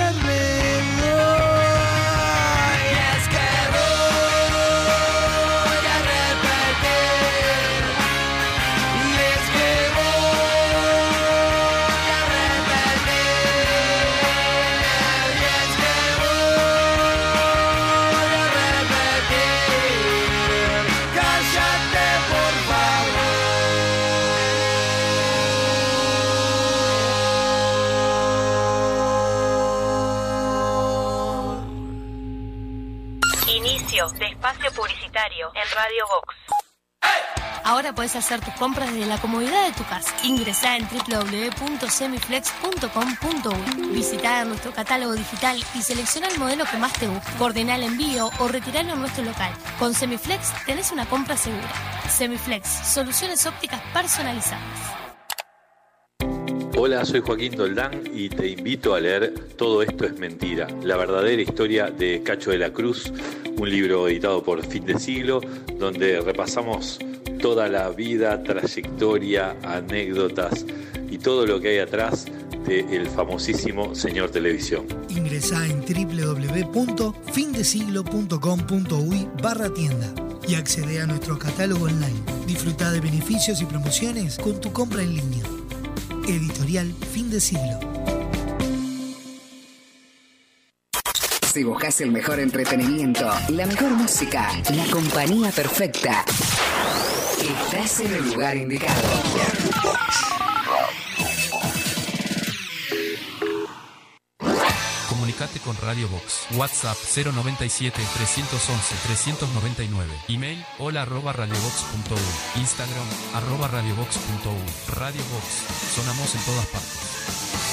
Ahora puedes hacer tus compras desde la comodidad de tu casa. Ingresá en www.semiflex.com.uy. Visita nuestro catálogo digital y selecciona el modelo que más te guste. Coordina el envío o retiralo en nuestro local. Con Semiflex tenés una compra segura. Semiflex, soluciones ópticas personalizadas. Hola, soy Joaquín Doldán y te invito a leer Todo esto es mentira, la verdadera historia de Cacho de la Cruz, un libro editado por Fin de Siglo, donde repasamos toda la vida, trayectoria, anécdotas y todo lo que hay atrás del famosísimo señor televisión. Ingresá en www.findesiglo.com.uy barra tienda y accede a nuestro catálogo online. Disfruta de beneficios y promociones con tu compra en línea. Editorial Fin de Siglo. Si buscas el mejor entretenimiento, la mejor música, la compañía perfecta, estás en el lugar indicado. Comunicate con Radio Box. WhatsApp 097 311 399. Email hola arroba radiobox.u. Instagram arroba radiobox.u. Radio Box. Sonamos en todas partes.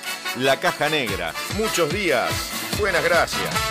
La Caja Negra. Muchos días. Buenas gracias.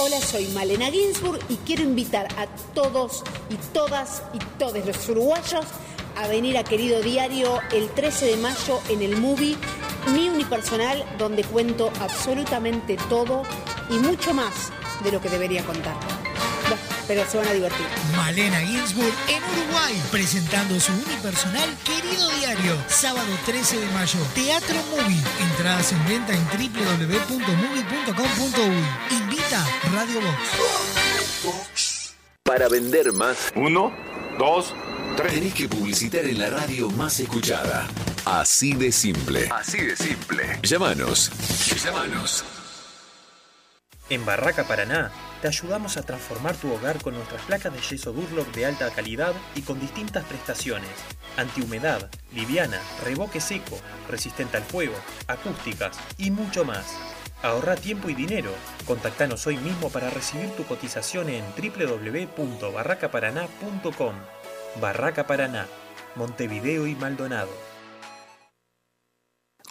Hola, soy Malena Ginsburg y quiero invitar a todos y todas y todos los uruguayos a venir a Querido Diario el 13 de mayo en el movie Mi Unipersonal, donde cuento absolutamente todo y mucho más de lo que debería contar. Bueno, pero se van a divertir. Malena Ginsburg en Uruguay, presentando su unipersonal Querido Diario, sábado 13 de mayo, Teatro Movie. Entradas en venta en www.movie.com.uy. Radio Box. Para vender más. Uno, dos, tres. Tenés que publicitar en la radio más escuchada. Así de simple. Así de simple. Llámanos. Llámanos. En Barraca Paraná te ayudamos a transformar tu hogar con nuestras placas de yeso Durlock de alta calidad y con distintas prestaciones. Antihumedad, liviana, revoque seco, resistente al fuego, acústicas y mucho más. Ahorra tiempo y dinero. Contactanos hoy mismo para recibir tu cotización en www.barracaparaná.com. Barraca Paraná, Montevideo y Maldonado.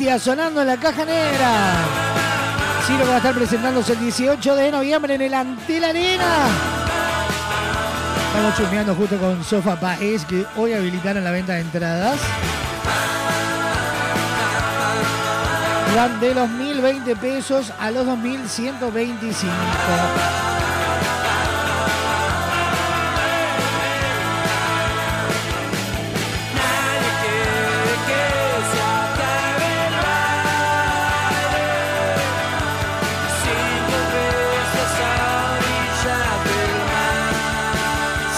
Sonando en la caja negra. Ciro va a estar presentándose el 18 de noviembre en el Antil Arena. Estamos chusmeando justo con Sofa Paez que hoy habilitaron la venta de entradas. Van de los 1.020 pesos a los 2.125.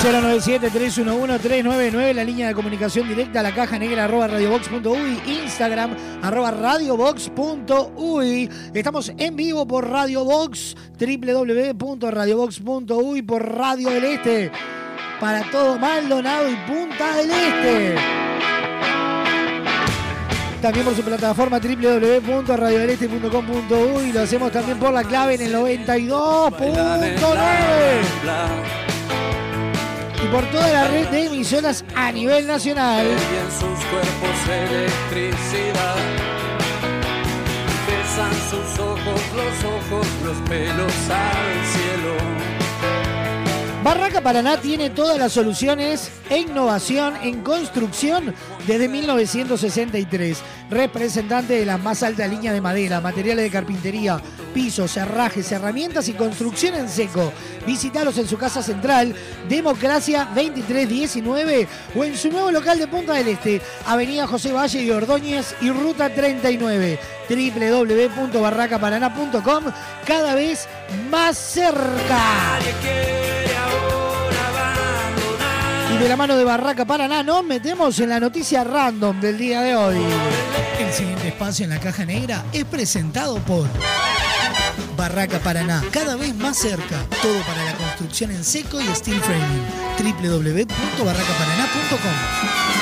097-311-399, la línea de comunicación directa, la caja negra arroba radiobox.uy, Instagram arroba radiobox.uy. Estamos en vivo por Radio Box, www.radiobox.uy, por Radio del Este, para todo Maldonado y Punta del Este. También por su plataforma www.radiodeleste.com.uy. Lo hacemos también por la clave en el 92.9 y por toda la red de emisoras a nivel nacional. En sus cuerpos electricidad. Besan sus ojos, los ojos, los pelos al cielo. Barraca Paraná tiene todas las soluciones e innovación en construcción desde 1963. Representante de la más alta línea de madera, materiales de carpintería, pisos, cerrajes, herramientas y construcción en seco. Visítalos en su casa central, Democracia 2319 o en su nuevo local de Punta del Este, Avenida José Valle y Ordóñez y Ruta 39 www.barracaparaná.com cada vez más cerca. Y de la mano de Barraca Paraná nos metemos en la noticia random del día de hoy. El siguiente espacio en la caja negra es presentado por Barraca Paraná, cada vez más cerca. Todo para la construcción en seco y steel framing. www.barracaparaná.com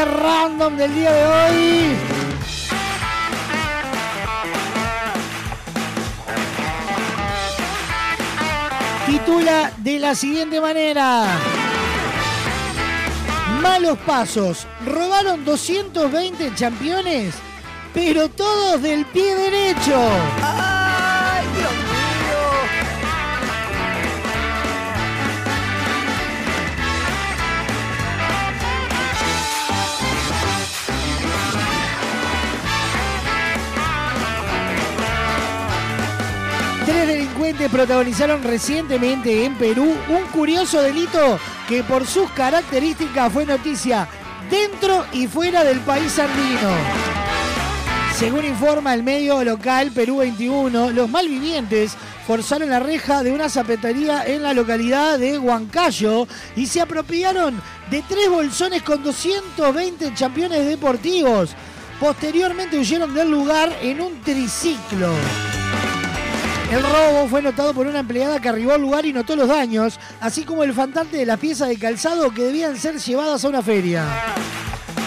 Random del día de hoy. Titula de la siguiente manera. Malos pasos. Robaron 220 championes, pero todos del pie derecho. Protagonizaron recientemente en Perú un curioso delito que por sus características fue noticia dentro y fuera del país andino. Según informa el medio local Perú 21, los malvivientes forzaron la reja de una zapatería en la localidad de Huancayo y se apropiaron de tres bolsones con 220 championes deportivos. Posteriormente huyeron del lugar en un triciclo. El robo fue notado por una empleada que arribó al lugar y notó los daños, así como el faltante de las piezas de calzado que debían ser llevadas a una feria.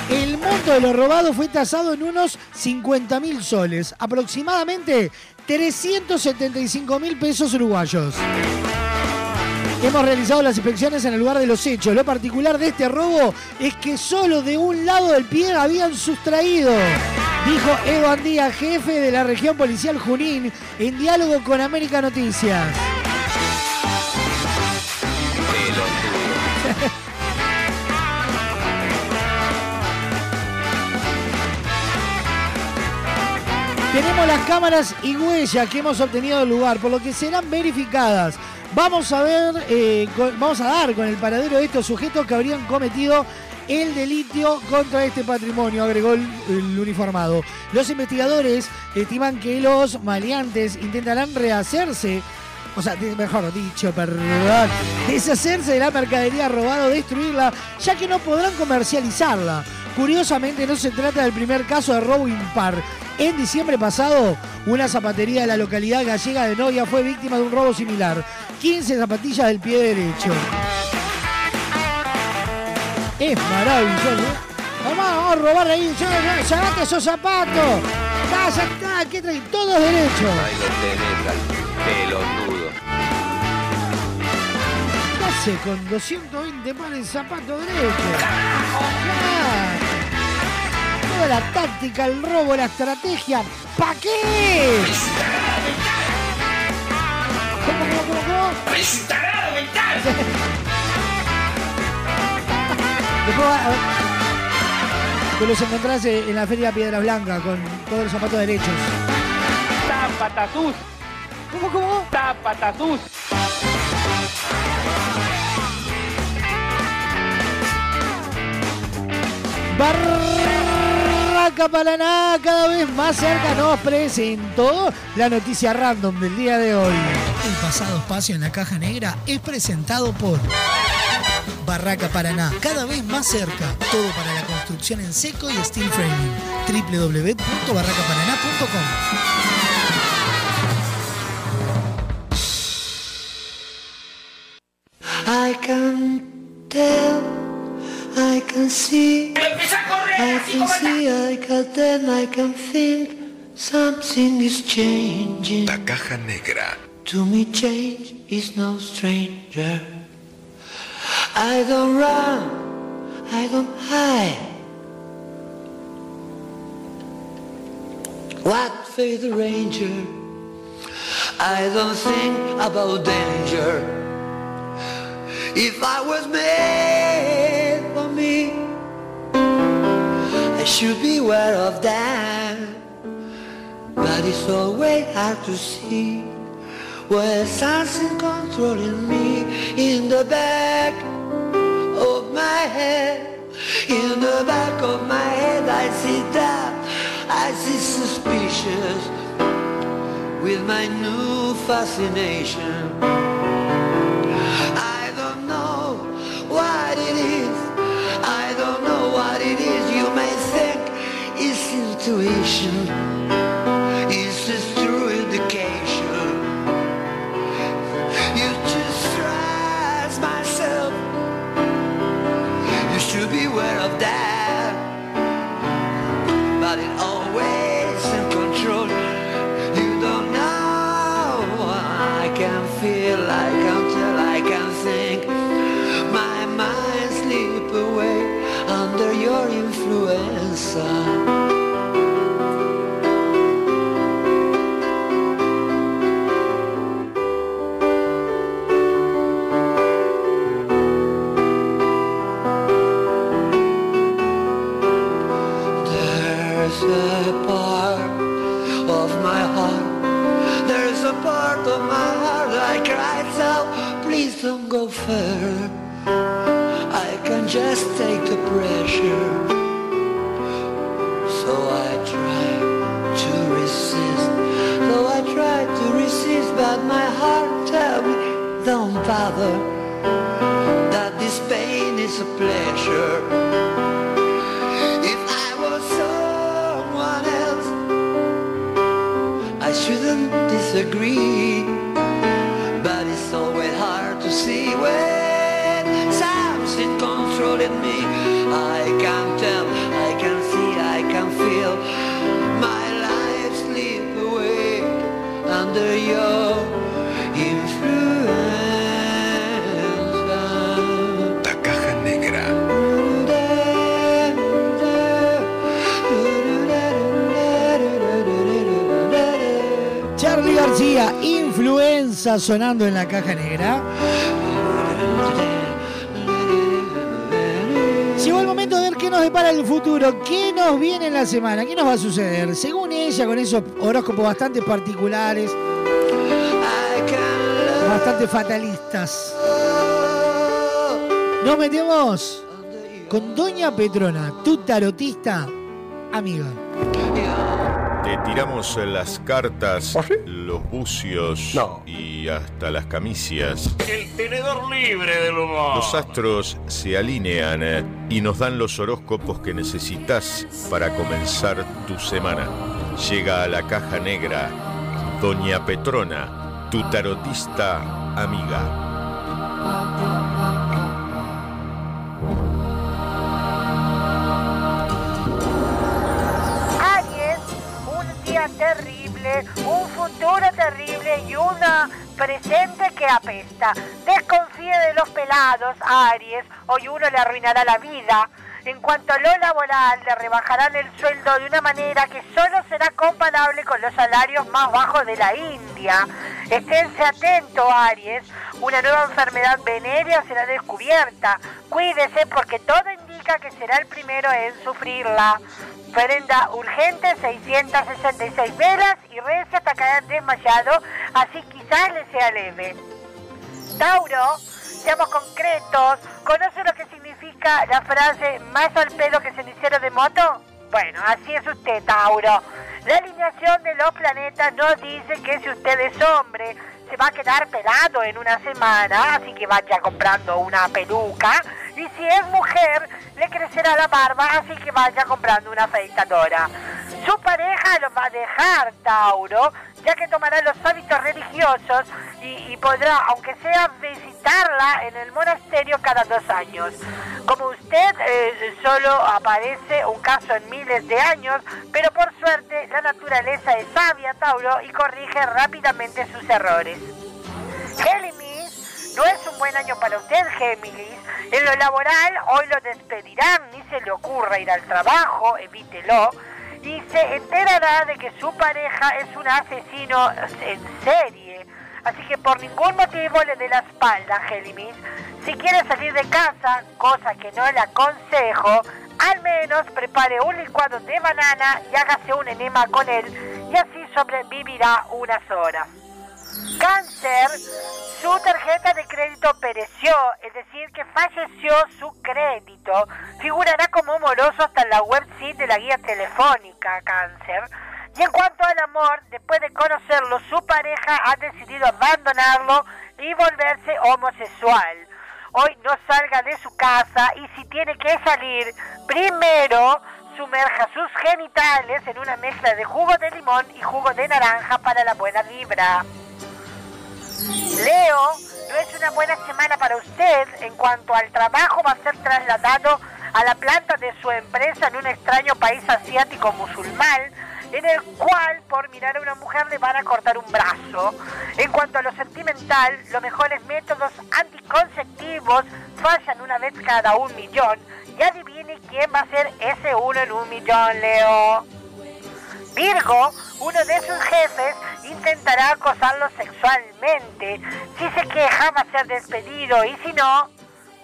El monto de lo robado fue tasado en unos 50 mil soles, aproximadamente 375 mil pesos uruguayos. Hemos realizado las inspecciones en el lugar de los hechos. Lo particular de este robo es que solo de un lado del pie habían sustraído, dijo Edo Andía, jefe de la región policial Junín, en diálogo con América Noticias. Tenemos las cámaras y huellas que hemos obtenido del lugar, por lo que serán verificadas. Vamos a ver, eh, vamos a dar con el paradero de estos sujetos que habrían cometido el delito contra este patrimonio, agregó el, el uniformado. Los investigadores estiman que los maleantes intentarán rehacerse, o sea, mejor dicho, perdón, deshacerse de la mercadería robada o destruirla, ya que no podrán comercializarla. Curiosamente, no se trata del primer caso de robo impar. En diciembre pasado, una zapatería de la localidad gallega de Novia fue víctima de un robo similar. 15 zapatillas del pie derecho. Es maravilloso. ¿eh? Vamos, a robar ahí. ¡Sacate esos zapatos! ¡Ya, ya está! ¿Qué trae? Todos derechos. Ahí lo tenés al pelotudo. ¿Qué hace con 220 pares de zapatos derechos? Ya. Toda la táctica, el robo, la estrategia. ¿Para qué? Va- a ver. Te los encontrás eh, en la Feria Piedra Blanca con todos los zapatos derechos. Tapatatús. ¿Cómo, cómo? Tapatatús. Barraca Paraná, cada vez más cerca nos presentó la noticia random del día de hoy. El pasado espacio en la caja negra es presentado por Barraca Paraná, cada vez más cerca. Todo para la construcción en seco y steel framing. www.barracaparaná.com I can tell, I can see, I can see, I can tell, I can think something is changing. La caja negra. To me change is no stranger. I don't run, I don't hide. What for the ranger? I don't think about danger. If I was made for me, I should be aware of that. But it's always hard to see when something controlling me in the back of my head. In the back of my head, I see that, I see suspicious with my new fascination. It's intuition. It's a true indication. You just trust myself. You should be aware of that. But it always just take the pressure. So I try to resist. Though I try to resist, but my heart tell me, don't bother. That this pain is a pleasure. Sonando en la caja negra. Llegó el momento de ver qué nos depara el futuro, qué nos viene en la semana, qué nos va a suceder. Según ella, con esos horóscopos bastante particulares, Bastante fatalistas. Nos metemos con Doña Petrona, tu tarotista amiga. Te tiramos las cartas, los bucios y hasta las. El tenedor libre del humor. Los astros se alinean eh, y nos dan los horóscopos que necesitas para comenzar tu semana. Llega a la caja negra Doña Petrona, tu tarotista amiga. Presente que apesta. Desconfíe de los pelados, Aries, hoy uno le arruinará la vida. En cuanto a lo laboral, le rebajarán el sueldo de una manera que solo será comparable con los salarios más bajos de la India. Esténse atentos, Aries. Una nueva enfermedad venérea será descubierta. Cuídese porque todo indica que será el primero en sufrirla. Prenda urgente 666 velas y reza hasta caer desmayado, así quizás le sea leve. Tauro, seamos concretos. ¿Conoce lo que significa la frase más al pelo que cenicero de moto? Bueno, así es usted, Tauro. La alineación de los planetas nos dice que si usted es hombre, se va a quedar pelado en una semana, así que vaya comprando una peluca. Y si es mujer, le crecerá la barba, así que vaya comprando una afeitadora. Su pareja lo va a dejar, Tauro, ya que tomará los hábitos religiosos y, podrá, aunque sea, visitarla en el monasterio cada dos años. Como usted, eh, solo aparece un caso en miles de años, pero por suerte la naturaleza es sabia, Tauro, y corrige rápidamente sus errores. Géminis, no es un buen año para usted, Géminis. En lo laboral, hoy lo despedirán, ni se le ocurra ir al trabajo, evítelo. Y se enterará de que su pareja es un asesino en serie. Así que por ningún motivo le dé la espalda, Géminis. Si quiere salir de casa, cosa que no le aconsejo, al menos prepare un licuado de banana y hágase un enema con él y así sobrevivirá unas horas. Cáncer, su tarjeta de crédito pereció, es decir, que falleció su crédito. Figurará como moroso hasta la website de la guía telefónica, Cáncer. Y en cuanto al amor, después de conocerlo, su pareja ha decidido abandonarlo y volverse homosexual. Hoy no salga de su casa y si tiene que salir, primero sumerja sus genitales en una mezcla de jugo de limón y jugo de naranja para la buena vibra. Leo, no es una buena semana para usted. En cuanto al trabajo, va a ser trasladado a la planta de su empresa en un extraño país asiático musulmán, en el cual por mirar a una mujer le van a cortar un brazo. En cuanto a lo sentimental, los mejores métodos anticonceptivos fallan una vez cada un millón. Y adivine quién va a ser ese uno en un millón, Leo. Virgo, uno de sus jefes, intentará acosarlo sexualmente. Si se queja, va a ser despedido y si no,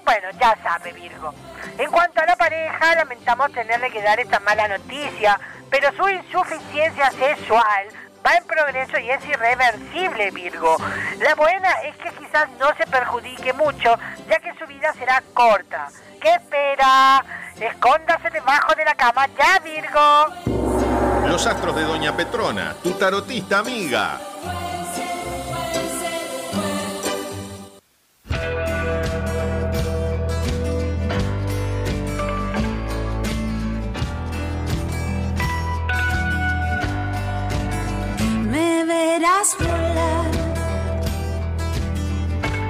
bueno, ya sabe Virgo. En cuanto a la pareja, lamentamos tenerle que dar esta mala noticia, pero su insuficiencia sexual va en progreso y es irreversible, Virgo. La buena es que quizás no se perjudique mucho, ya que su vida será corta. ¿Qué espera? Escóndase debajo de la cama ya, Virgo. Los astros de Doña Petrona, tu tarotista amiga. Me verás volar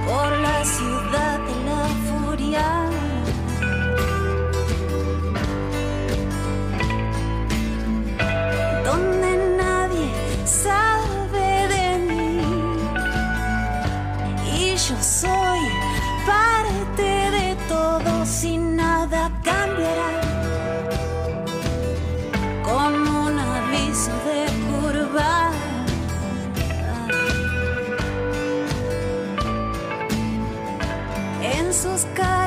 por la ciudad de la furia. сказка.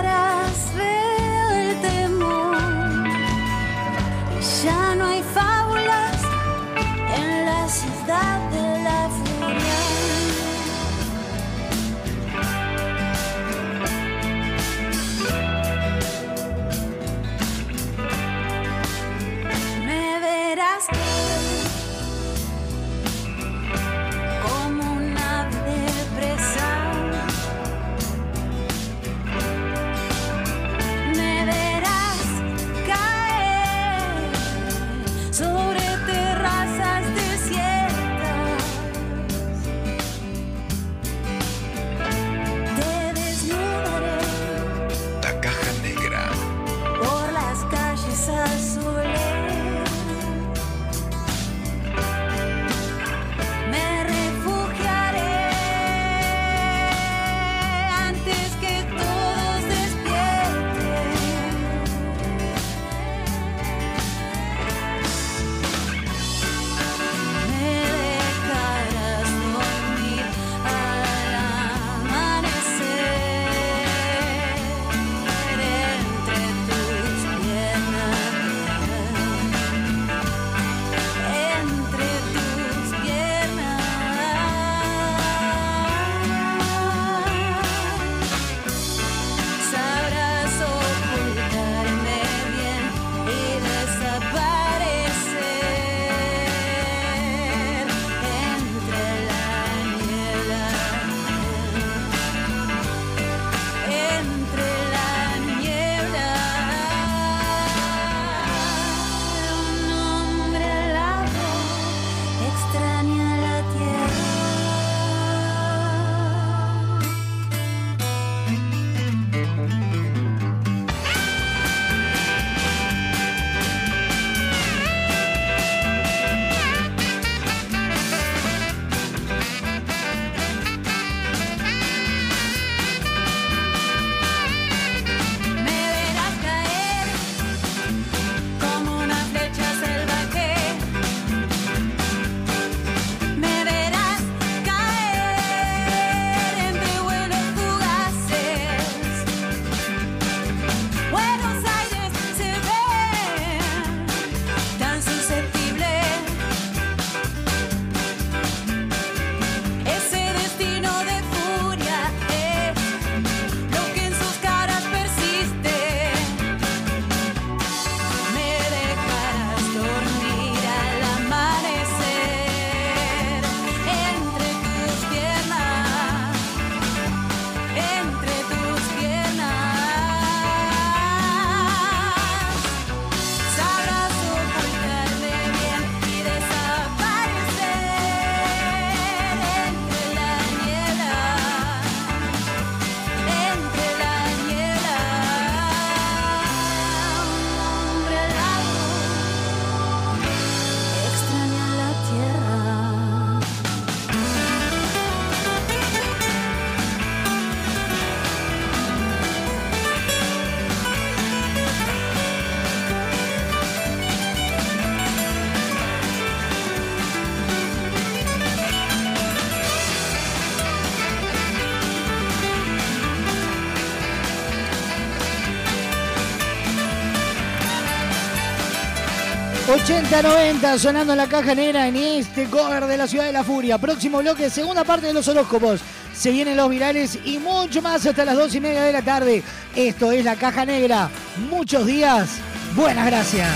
80-90 sonando la caja negra en este cover de la ciudad de la furia. Próximo bloque, segunda parte de los horóscopos. Se vienen los virales y mucho más hasta las dos y media de la tarde. Esto es la caja negra. Muchos días. Buenas gracias.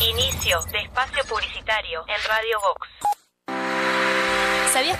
Inicio de espacio publicitario en Radio Vox.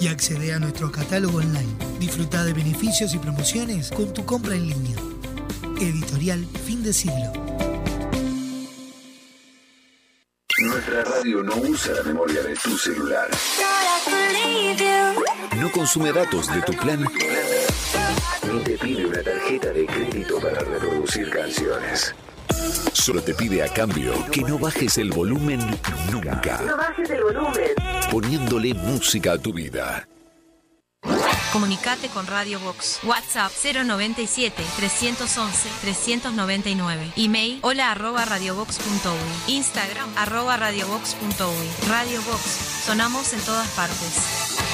y accede a nuestro catálogo online. Disfruta de beneficios y promociones con tu compra en línea. Editorial Fin de Siglo. Nuestra radio no usa la memoria de tu celular. No consume datos de tu plan. Ni te pide una tarjeta de crédito para reproducir canciones. Solo te pide a cambio que no bajes el volumen nunca. No bajes el volumen. Poniéndole música a tu vida. Comunicate con Radio Vox. WhatsApp 097 311 399. Email hola arroba radiovox.uy. Instagram arroba radiovox.uy. Radio Vox. Sonamos en todas partes.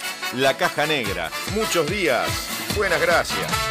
La Caja Negra. Muchos días. Buenas gracias.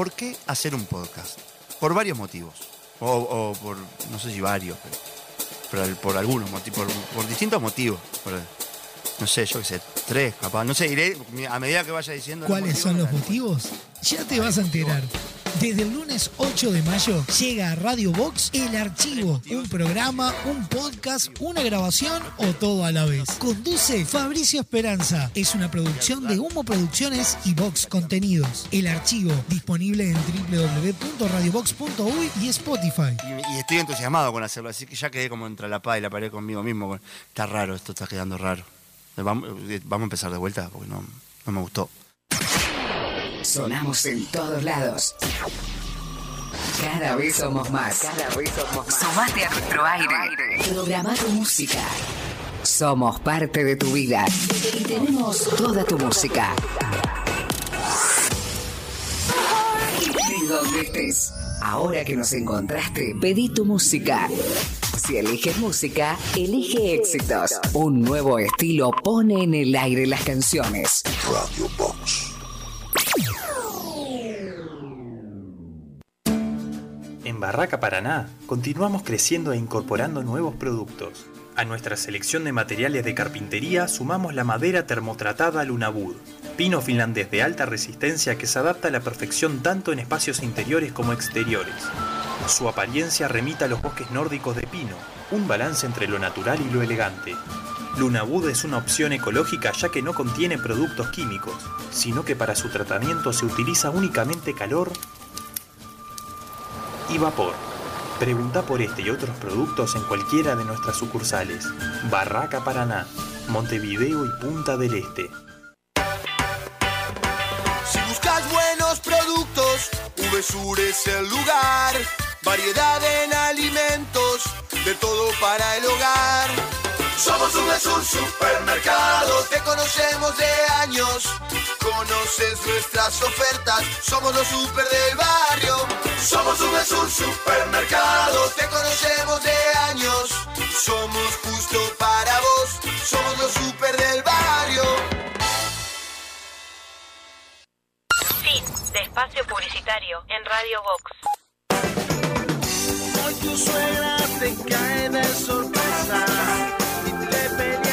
¿Por qué hacer un podcast? Por varios motivos. O, o por, no sé si varios, pero, por algunos motivos, por, por distintos motivos. Por- no sé, yo qué sé, tres, capaz. No sé, iré a medida que vaya diciendo. ¿Cuáles son los motivos? Ya te vas a enterar. Desde el lunes 8 de mayo llega a Radio Box El Archivo, un programa, un podcast, una grabación o todo a la vez. Conduce Fabricio Esperanza. Es una producción de Humo Producciones y Box Contenidos. El Archivo, disponible en www.radiobox.uy y Spotify. Y, estoy entusiasmado con hacerlo, así que ya quedé como entre la paz y la pared conmigo mismo. Está raro, esto está quedando raro. Vamos, eh, vamos a empezar de vuelta porque no, no me gustó. Sonamos en todos lados. Cada vez somos más. Cada vez somos más. Sumate a nuestro aire. Programa tu música. Somos parte de tu vida. Y tenemos toda tu música. De donde estés. Ahora que nos encontraste, pedí tu música. Si eliges música, elige éxitos. Un nuevo estilo pone en el aire las canciones. Radio Box. En Barraca Paraná continuamos creciendo e incorporando nuevos productos. A nuestra selección de materiales de carpintería sumamos la madera termotratada Lunabud, pino finlandés de alta resistencia que se adapta a la perfección tanto en espacios interiores como exteriores. Su apariencia remita a los bosques nórdicos de pino, un balance entre lo natural y lo elegante. Lunabud es una opción ecológica ya que no contiene productos químicos, sino que para su tratamiento se utiliza únicamente calor y vapor. Pregunta por este y otros productos en cualquiera de nuestras sucursales. Barraca Paraná, Montevideo y Punta del Este. Si buscas buenos productos, VSUR es el lugar. Variedad en alimentos, de todo para el hogar. Somos VSUR Supermercado, te conocemos de años. Conoces nuestras ofertas, somos los super del barrio. Somos VSUR Supermercado, te conocemos de años. Somos justo para vos, somos los super del barrio. Fin de espacio publicitario en Radio Vox. Hoy tu suegra te cae de sorpresa y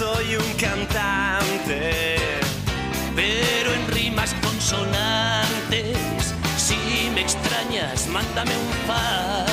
soy un cantante. Pero en rimas consonantes. Si me extrañas, mándame un fax.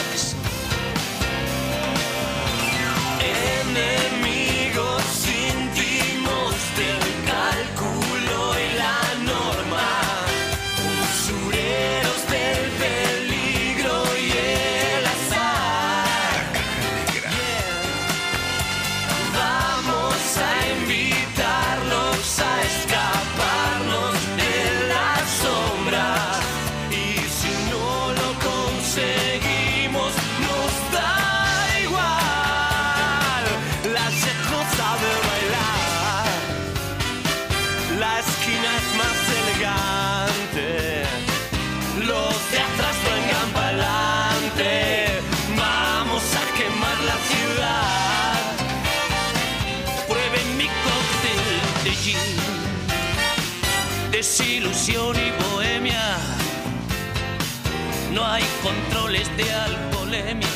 Alcoholemia.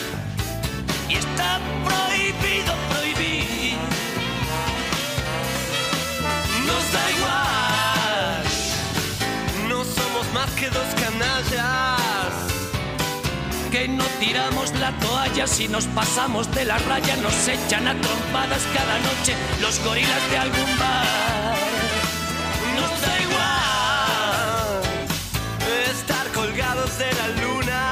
Y está prohibido prohibir. Nos da igual. No somos más que dos canallas que no tiramos la toalla. Si nos pasamos de la raya, nos echan a trompadas cada noche los gorilas de algún bar. Nos da igual estar colgados de la luna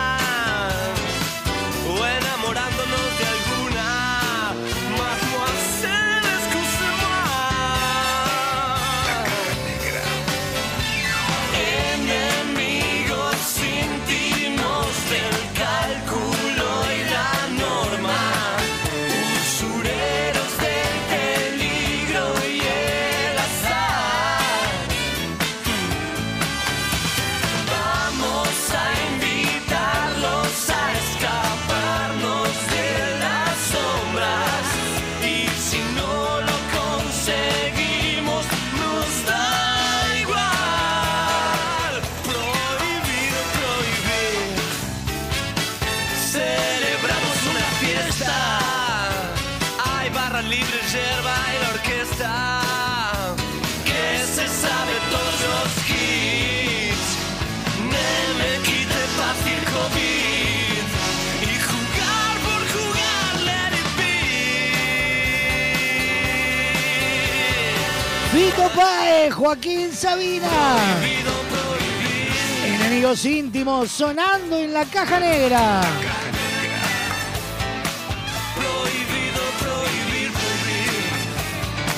Joaquín Sabina. Enemigos íntimos sonando en la caja negra.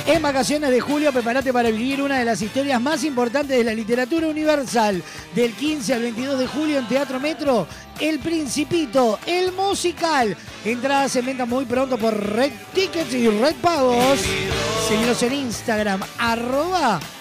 En vacaciones de julio, prepárate para vivir una de las historias más importantes de la literatura universal. Del 15 al 22 de julio en Teatro Metro, El Principito, el musical. Entradas en venta muy pronto por Red Tickets y Red Pagos. Seguinos en Instagram, arroba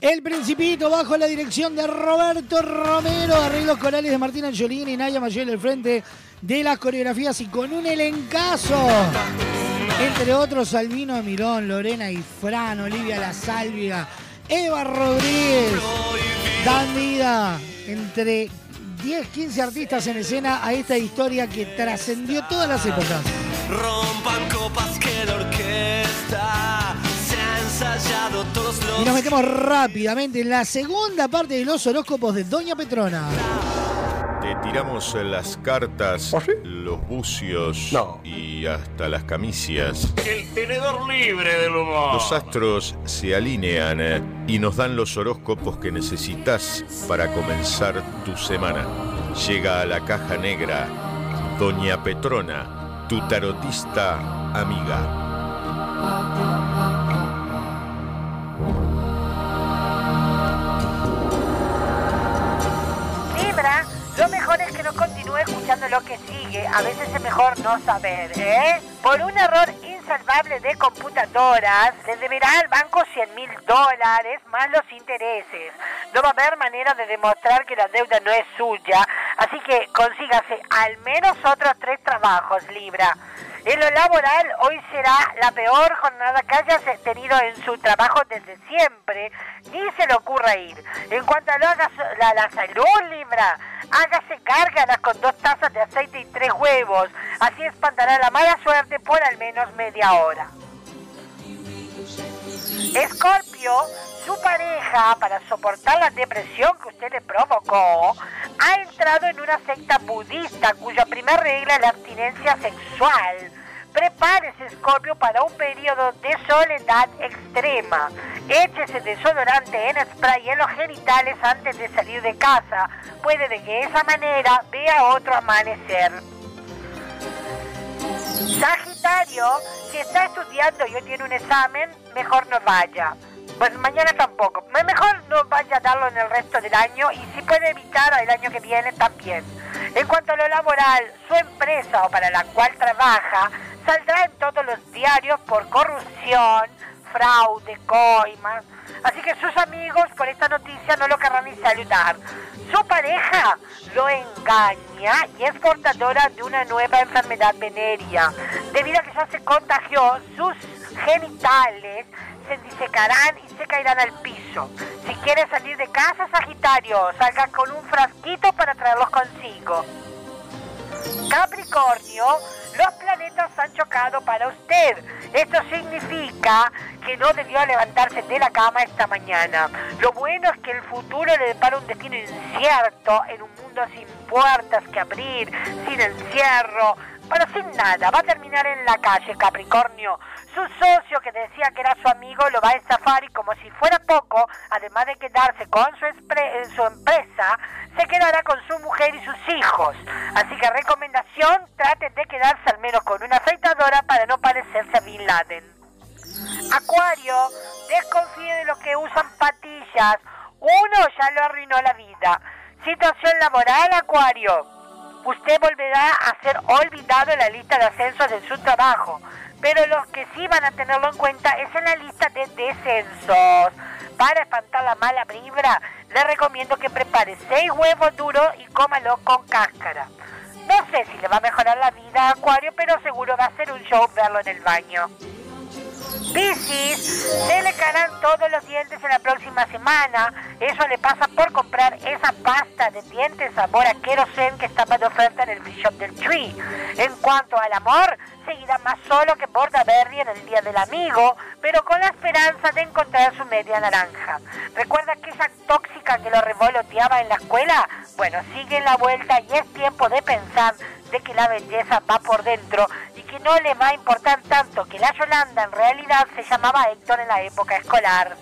El Principito bajo la dirección de Roberto Romero, arreglos corales de Martín Angiolini y Naya Mayel al frente de las coreografías y con un elencazo. Entre otros, Albino Mirón, Lorena y Olivia La Sálviga, Eva Rodríguez, Dan Vida, entre 10, 15 artistas en escena a esta historia que trascendió todas las épocas. Rompan copas que la orquesta ensayado todos los Y nos metemos rápidamente en la segunda parte de los horóscopos de Doña Petrona. Te tiramos las cartas, los bucios y hasta las camicias. El tenedor libre del humor. Los astros se alinean eh, y nos dan los horóscopos que necesitas para comenzar tu semana. Llega a la caja negra Doña Petrona, tu tarotista amiga. Lo que sigue. A veces es mejor no saber, ¿eh? Por un error insalvable de computadoras, le deberá al banco 100 mil dólares más los intereses. No va a haber manera de demostrar que la deuda no es suya, así que consígase al menos otros tres trabajos, Libra. En lo laboral, hoy será la peor jornada que hayas tenido en su trabajo desde siempre. Ni se le ocurra ir. En cuanto a la, la, salud, Libra, hágase cárgalas con dos tazas de aceite y tres huevos. Así espantará la mala suerte por al menos media hora. Escorpio, su pareja, para soportar la depresión que usted le provocó, ha entrado en una secta budista cuya primera regla es la abstinencia sexual. Prepárese, Scorpio, para un periodo de soledad extrema. Échese desodorante en spray en los genitales antes de salir de casa. Puede de que de esa manera vea otro amanecer. Sagitario, si está estudiando y hoy tiene un examen, mejor no vaya. Pues mañana tampoco. Me- Mejor no vaya a darlo en el resto del año y si puede evitar el año que viene también. En cuanto a lo laboral, su empresa o para la cual trabaja saldrá en todos los diarios por corrupción, fraude, coimas. Así que sus amigos por esta noticia no lo querrán ni saludar. Su pareja lo engaña y es portadora de una nueva enfermedad venérea. Debido a que ya se contagió, sus genitales se disecarán y se caerán al piso. Si quiere salir de casa, Sagitario, salga con un frasquito para traerlos consigo. Capricornio, los planetas han chocado para usted. Esto significa que no debió levantarse de la cama esta mañana. Lo bueno es que el futuro le depara un destino incierto en un mundo sin puertas que abrir, sin encierro, pero sin nada. Va a terminar en la calle, Capricornio. Su socio, que decía que era su amigo, lo va a estafar y como si fuera poco, además de quedarse con su, espre- su empresa, se quedará con su mujer y sus hijos. Así que recomendación, traten de quedarse al menos con una afeitadora para no parecerse a Bin Laden. Acuario, desconfíe de los que usan patillas. Uno ya lo arruinó la vida. Situación laboral, Acuario. Usted volverá a ser olvidado en la lista de ascensos de su trabajo. Pero los que sí van a tenerlo en cuenta es en la lista de descensos. Para espantar la mala vibra, le recomiendo que prepare seis huevos duros y cómalo con cáscara. No sé si le va a mejorar la vida a Acuario, pero seguro va a ser un show verlo en el baño. Piscis, se le caerán todos los dientes en la próxima semana. Eso le pasa por comprar esa pasta de dientes sabor a querosén que estaba de oferta en el free shop del Tree. En cuanto al amor, seguirá más solo que Bordaberry en el Día del Amigo, pero con la esperanza de encontrar su media naranja. ¿Recuerda que esa tóxica que lo revoloteaba en la escuela? Bueno, sigue en la vuelta y es tiempo de pensar de que la belleza va por dentro y que no le va a importar tanto que la Yolanda en realidad se llamaba Héctor en la época escolar.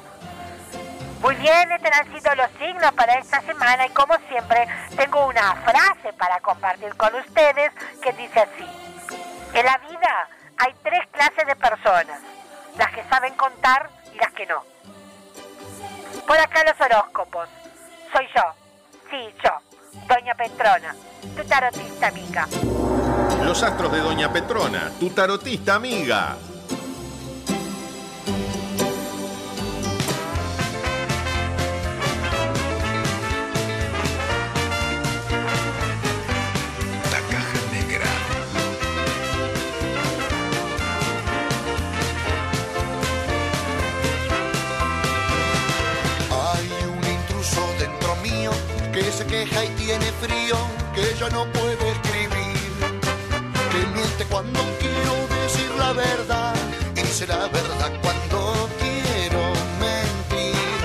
Muy bien, estos han sido los signos para esta semana y como siempre tengo una frase para compartir con ustedes que dice así. En la vida hay tres clases de personas, las que saben contar y las que no. Por acá los horóscopos. Soy yo, sí, yo, Doña Petrona, tu tarotista amiga. Los astros de Doña Petrona, tu tarotista amiga. Queja y tiene frío, que ya no puede escribir, que miente cuando quiero decir la verdad y dice la verdad cuando quiero mentir.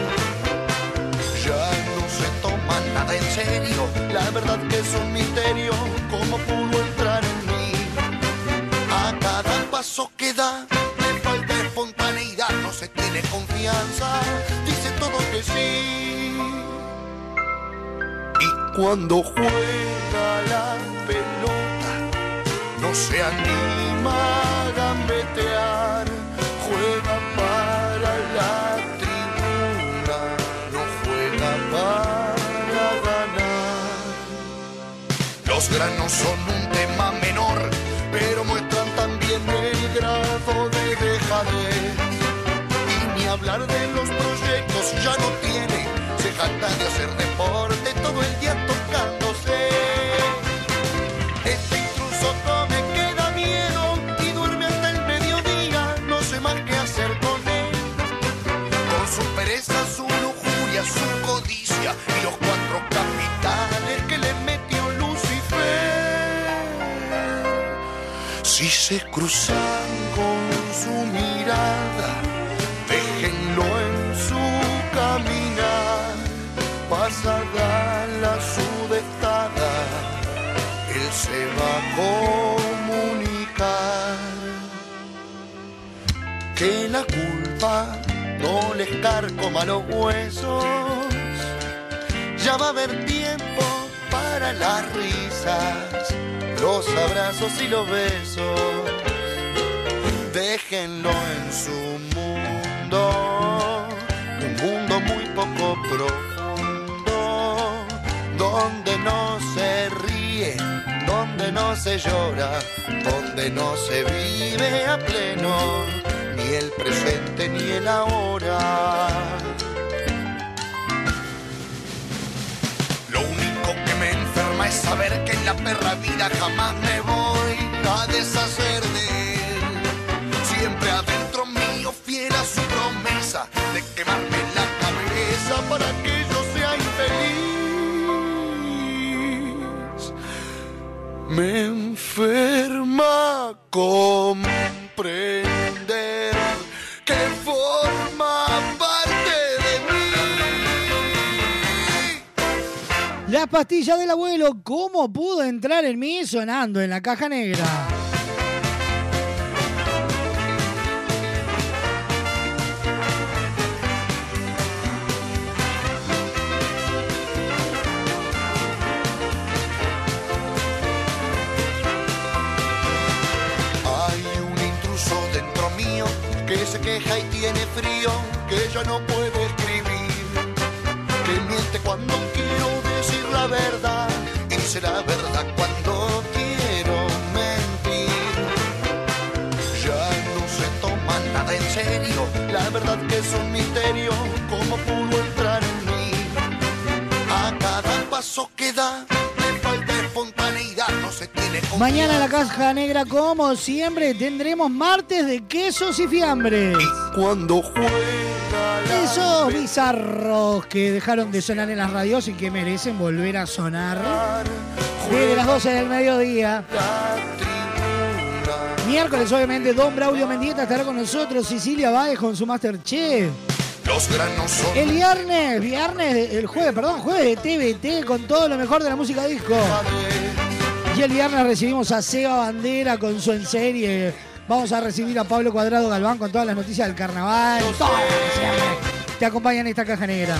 Ya no se toma nada en serio, la verdad que es un misterio, cómo pudo entrar en mí. A cada paso que da le falta espontaneidad, no se tiene confianza, dice todo que sí. Cuando juega la pelota, no se anima a gambetear, juega para la tribuna, no juega para ganar. Los granos son un tema menor, pero muestran también el grado de dejadez. Y ni hablar de los proyectos ya no tiene, se jacta de hacer deporte todo el día tocándose. Este intruso no me queda miedo y duerme hasta el mediodía, no sé más qué hacer con él. Con su pereza, su lujuria, su codicia y los cuatro capitales que le metió Lucifer. Si se cruzan con su mirada, Pasada la sudestada, él se va a comunicar. la culpa no les carcoma los huesos. Ya va a haber tiempo para las risas, los abrazos y los besos. Déjenlo en su mundo, un mundo muy poco profundo, no se ríe, donde no se llora, donde no se vive a pleno, ni el presente ni el ahora. Lo único que me enferma es saber que en la perra vida jamás me voy a deshacer de él. Siempre adentro mío fiel a su promesa de quemarme Me enferma comprender que forma parte de mí. Las pastillas del abuelo, ¿cómo pudo entrar en mí sonando en la caja negra? Se queja y tiene frío, que ya no puede escribir, que miente cuando quiero decir la verdad y dice la verdad cuando quiero mentir. Ya no se toma nada en serio, la verdad que es un misterio, cómo pudo entrar en mí. A cada paso que da, espontaneidad, no se tiene confianza. Mañana en la caja negra, como siempre, tendremos martes de quesos y fiambres. Cuando juega Esos bizarros que dejaron de sonar en las radios y que merecen volver a sonar desde las 12 del mediodía. Miércoles, obviamente, Don Braulio Mendieta estará con nosotros, Sicilia Báez con su Masterchef. Los granos son El viernes, viernes, el jueves, perdón, jueves de TVT con todo lo mejor de la música disco. Y el viernes recibimos a Seba Bandera con su en serie. Vamos a recibir a Pablo Cuadrado Galván con todas las noticias del carnaval. Siempre Te acompaña en esta caja negra.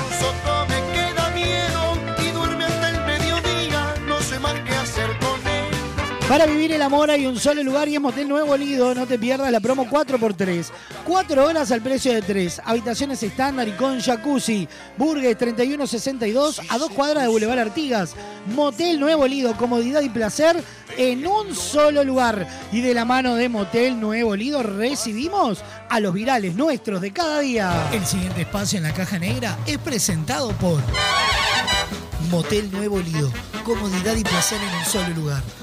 Para vivir el amor hay un solo lugar y es Motel Nuevo Lido. No te pierdas la promo 4x3. 4 horas al precio de 3. Habitaciones estándar y con jacuzzi. Burgues 3162 a 2 cuadras de Boulevard Artigas. Motel Nuevo Lido. Comodidad y placer en un solo lugar. Y de la mano de Motel Nuevo Lido recibimos a los virales nuestros de cada día. El siguiente espacio en la caja negra es presentado por Motel Nuevo Lido. Comodidad y placer en un solo lugar.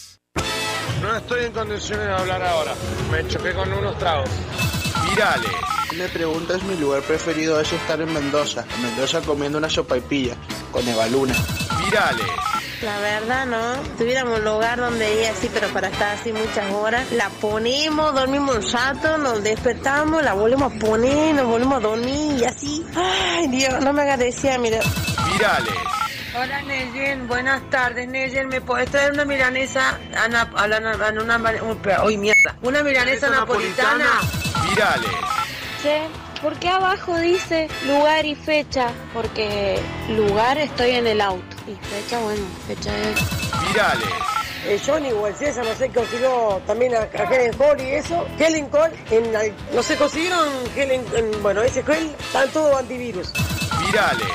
No estoy en condiciones de hablar ahora. Me choqué con unos tragos. Virales. Me preguntas mi lugar preferido es estar en Mendoza. En Mendoza comiendo una sopaipilla con Evaluna. Virales. La verdad, ¿no? Tuviéramos un lugar donde ir así, pero para estar así muchas horas, la ponemos, dormimos un rato, nos despertamos, la volvemos a poner, nos volvemos a dormir y así. Ay, Dios, no me hagas decir, mira. Virales. Hola Neyen, buenas tardes Neyen, ¿me podés traer una milanesa a, na- a la- a una, una, uy, mierda, una milanesa napolitana? Virales. Che, ¿por qué abajo dice lugar y fecha? Porque lugar estoy en el auto. Y fecha, bueno, fecha es... Virales. Eh, Johnny o el César, no sé, consiguió también a, a Helen Cole y eso. Helen Cole, en, no sé, consiguieron Helen, en- bueno, ese gel, están todos antivirus. Virales.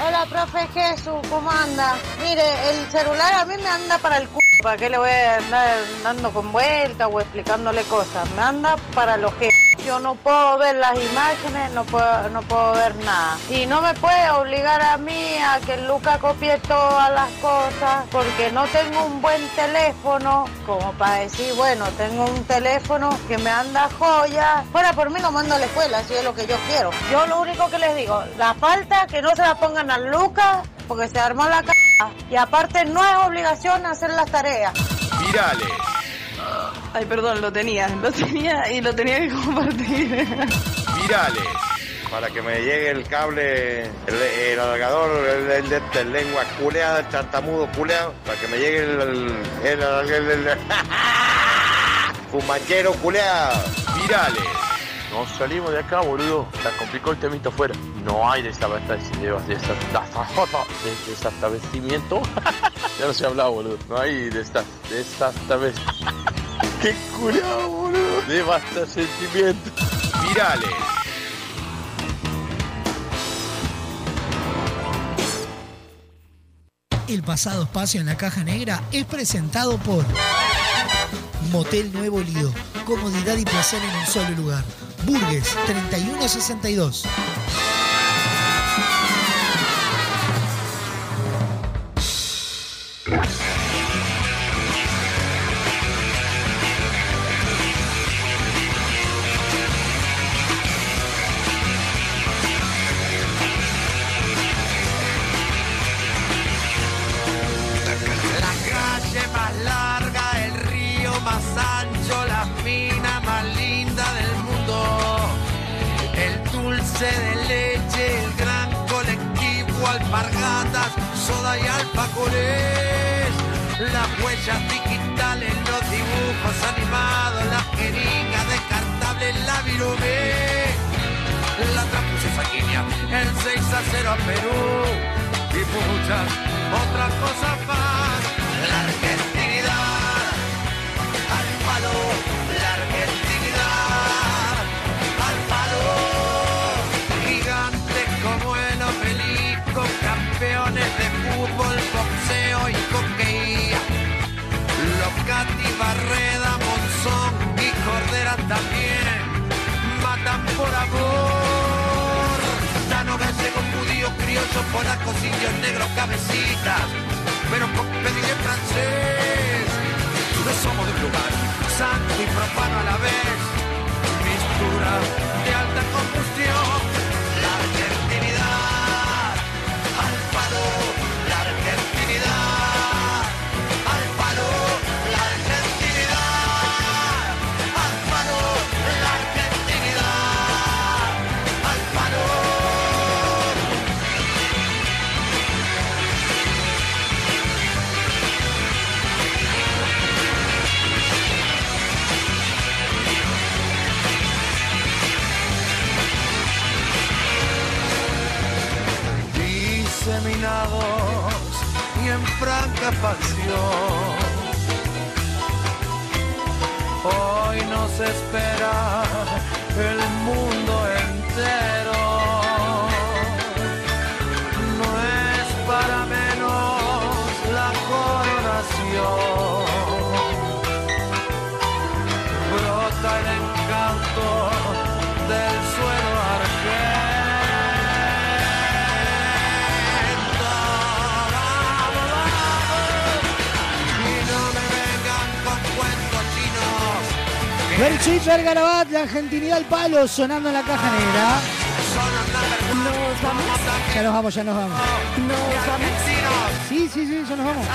Hola, profe Jesús, ¿cómo anda? Mire, el celular a mí me anda para el culo. ¿Para qué le voy a andar dando con vuelta o explicándole cosas? Me anda para los que yo no puedo ver las imágenes, no puedo, no puedo ver nada. Y no me puede obligar a mí a que Luca copie todas las cosas porque no tengo un buen teléfono como para decir, bueno, tengo un teléfono que me anda joya. Fuera por mí no mando a la escuela, si es lo que yo quiero. Yo lo único que les digo, la falta que no se la pongan a Luca porque se armó la c y aparte no es obligación hacer las tareas. Virales. Ay, perdón, lo tenía, lo tenía y lo tenía que compartir. Virales. Para que me llegue el cable, el, el alargador, el, el, el- el lengua culeada, el tartamudo culeado, para que me llegue el, el, el, el- el- el- fumanchero culeado. Virales. No salimos de acá, boludo. Se complicó el temito afuera. No hay desabastecimiento. De, de, desabastecimiento. ya no se ha hablado, boludo. No hay desa- desabastecimiento. Qué culiado, boludo. Desabastecimiento. Virales. El pasado espacio en la caja negra es presentado por Motel Nuevo Lido. Comodidad y placer en un solo lugar. Burgues 3162. Las huellas digitales, los dibujos animados, la jeringa descartable, la virome. La transfusión sanguínea, el 6 a 0 a Perú judío, criollo, polacos, indios, negros, cabecitas, pero con pediré francés. No somos de un lugar, santo y profano a la vez, mistura de alta combustión. Pasión. Hoy nos espera el mundo entero. No es para menos la coronación. Brota el encanto chinos. Berchit Vergarabat, la argentinidad al palo, sonando en la caja negra. Nos vamos. Ya nos vamos, ya nos vamos. Nos vamos. Sí, sí, sí, ya nos vamos.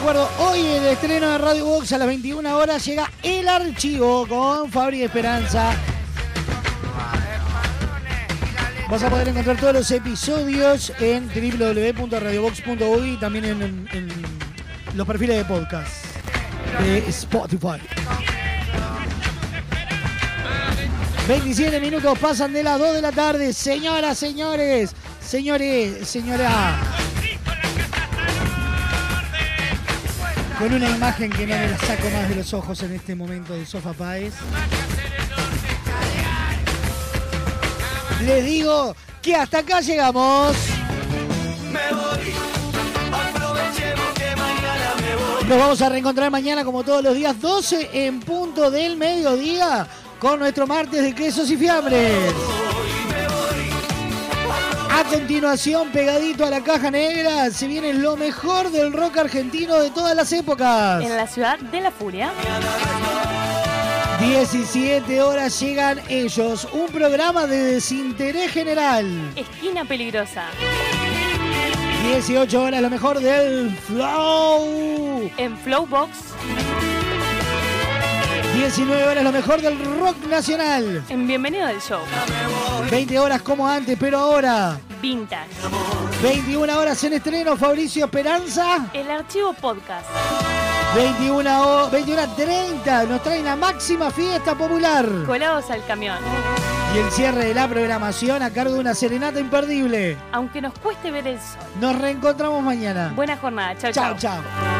Recuerdo, hoy el estreno de Radio Box a las 21 horas llega El Archivo con Fabri Esperanza. Vas a poder encontrar todos los episodios en www.radiobox.uy y también en, los perfiles de podcast de Spotify. 27 minutos pasan de las 2 de la tarde. Señoras, señores, señores, señora. Con una imagen que no me la saco más de los ojos en este momento de Sofa Páez. Les digo que hasta acá llegamos. Me voy. Nos vamos a reencontrar mañana como todos los días, 12 en punto del mediodía, con nuestro martes de quesos y fiambres. A continuación, pegadito a la caja negra, se viene lo mejor del rock argentino de todas las épocas. En la ciudad de la furia. 17 horas llegan ellos, un programa de desinterés general. Esquina peligrosa. 18 horas lo mejor del Flow. En Flowbox. 19 horas lo mejor del rock nacional. En Bienvenido del Show. 20 horas como antes, pero ahora. Vintage. 21 horas en estreno, Fabricio Esperanza. El archivo podcast. 21 o 21 30 nos trae la máxima fiesta popular. Colados al camión. Y el cierre de la programación a cargo de una serenata imperdible. Aunque nos cueste ver el sol. Nos reencontramos mañana. Buena jornada. Chao, Chao, chao. chao.